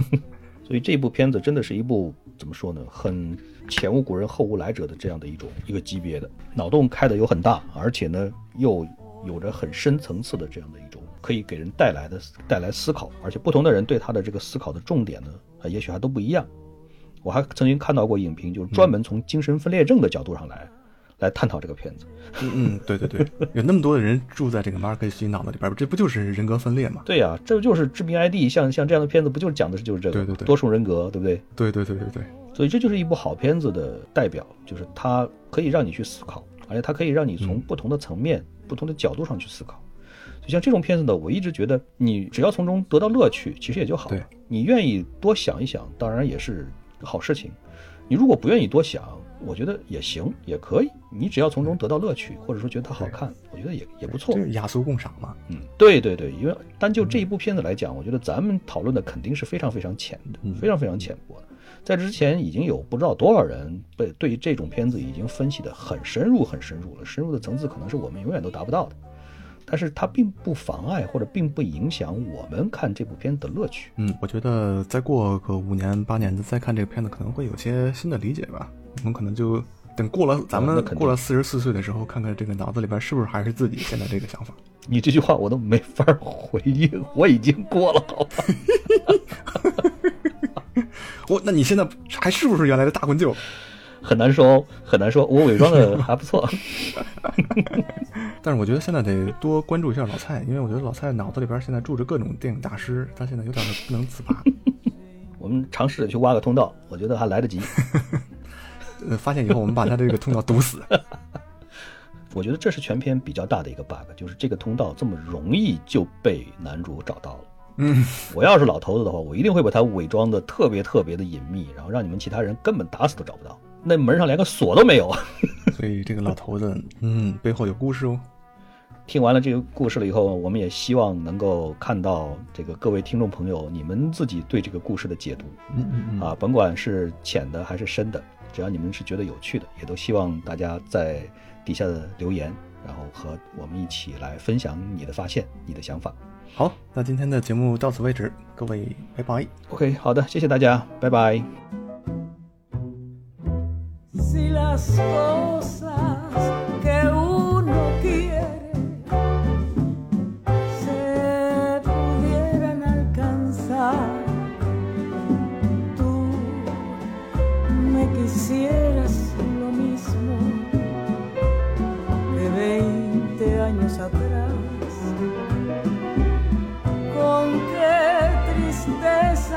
所以这部片子真的是一部怎么说呢？很前无古人后无来者的这样的一种一个级别的脑洞开的有很大，而且呢又有着很深层次的这样的一种可以给人带来的带来思考，而且不同的人对他的这个思考的重点呢，啊也许还都不一样。我还曾经看到过影评，就是专门从精神分裂症的角度上来。来探讨这个片子，嗯嗯，对对对，有那么多的人住在这个马尔克西脑子里边，这不就是人格分裂吗？对呀，这就是致命 ID，像像这样的片子，不就是讲的是就是这个对对对多重人格，对不对？对对对对对，所以这就是一部好片子的代表，就是它可以让你去思考，而且它可以让你从不同的层面、不同的角度上去思考。就像这种片子呢，我一直觉得你只要从中得到乐趣，其实也就好了。你愿意多想一想，当然也是好事情。你如果不愿意多想，我觉得也行，也可以。你只要从中得到乐趣，或者说觉得它好看，我觉得也也不错。就是雅俗共赏嘛。嗯，对对对，因为单就这一部片子来讲，我觉得咱们讨论的肯定是非常非常浅的，非常非常浅薄的。在之前已经有不知道多少人被对这种片子已经分析的很深入、很深入了，深入的层次可能是我们永远都达不到的。但是它并不妨碍或者并不影响我们看这部片子的乐趣。嗯，我觉得再过个五年八年的再看这个片子，可能会有些新的理解吧。我们可能就等过了，咱们过了四十四岁的时候，看看这个脑子里边是不是还是自己现在这个想法。你这句话我都没法回应，我已经过了，好吧？我，那你现在还是不是原来的大棍舅？很难说哦，很难说。我伪装的 还不错，但是我觉得现在得多关注一下老蔡，因为我觉得老蔡脑子里边现在住着各种电影大师，他现在有点不能自拔。我们尝试着去挖个通道，我觉得还来得及。呃，发现以后我们把他这个通道堵死。我觉得这是全片比较大的一个 bug，就是这个通道这么容易就被男主找到了。嗯，我要是老头子的话，我一定会把它伪装的特别特别的隐秘，然后让你们其他人根本打死都找不到。那门上连个锁都没有，所以这个老头子，嗯，背后有故事哦。听完了这个故事了以后，我们也希望能够看到这个各位听众朋友，你们自己对这个故事的解读，嗯嗯嗯，啊，甭管是浅的还是深的，只要你们是觉得有趣的，也都希望大家在底下的留言，然后和我们一起来分享你的发现、你的想法。好，那今天的节目到此为止，各位拜拜。OK，好的，谢谢大家，拜拜。las cosas que uno quiere se pudieran alcanzar. Tú me quisieras lo mismo que 20 años atrás.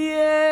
yeah.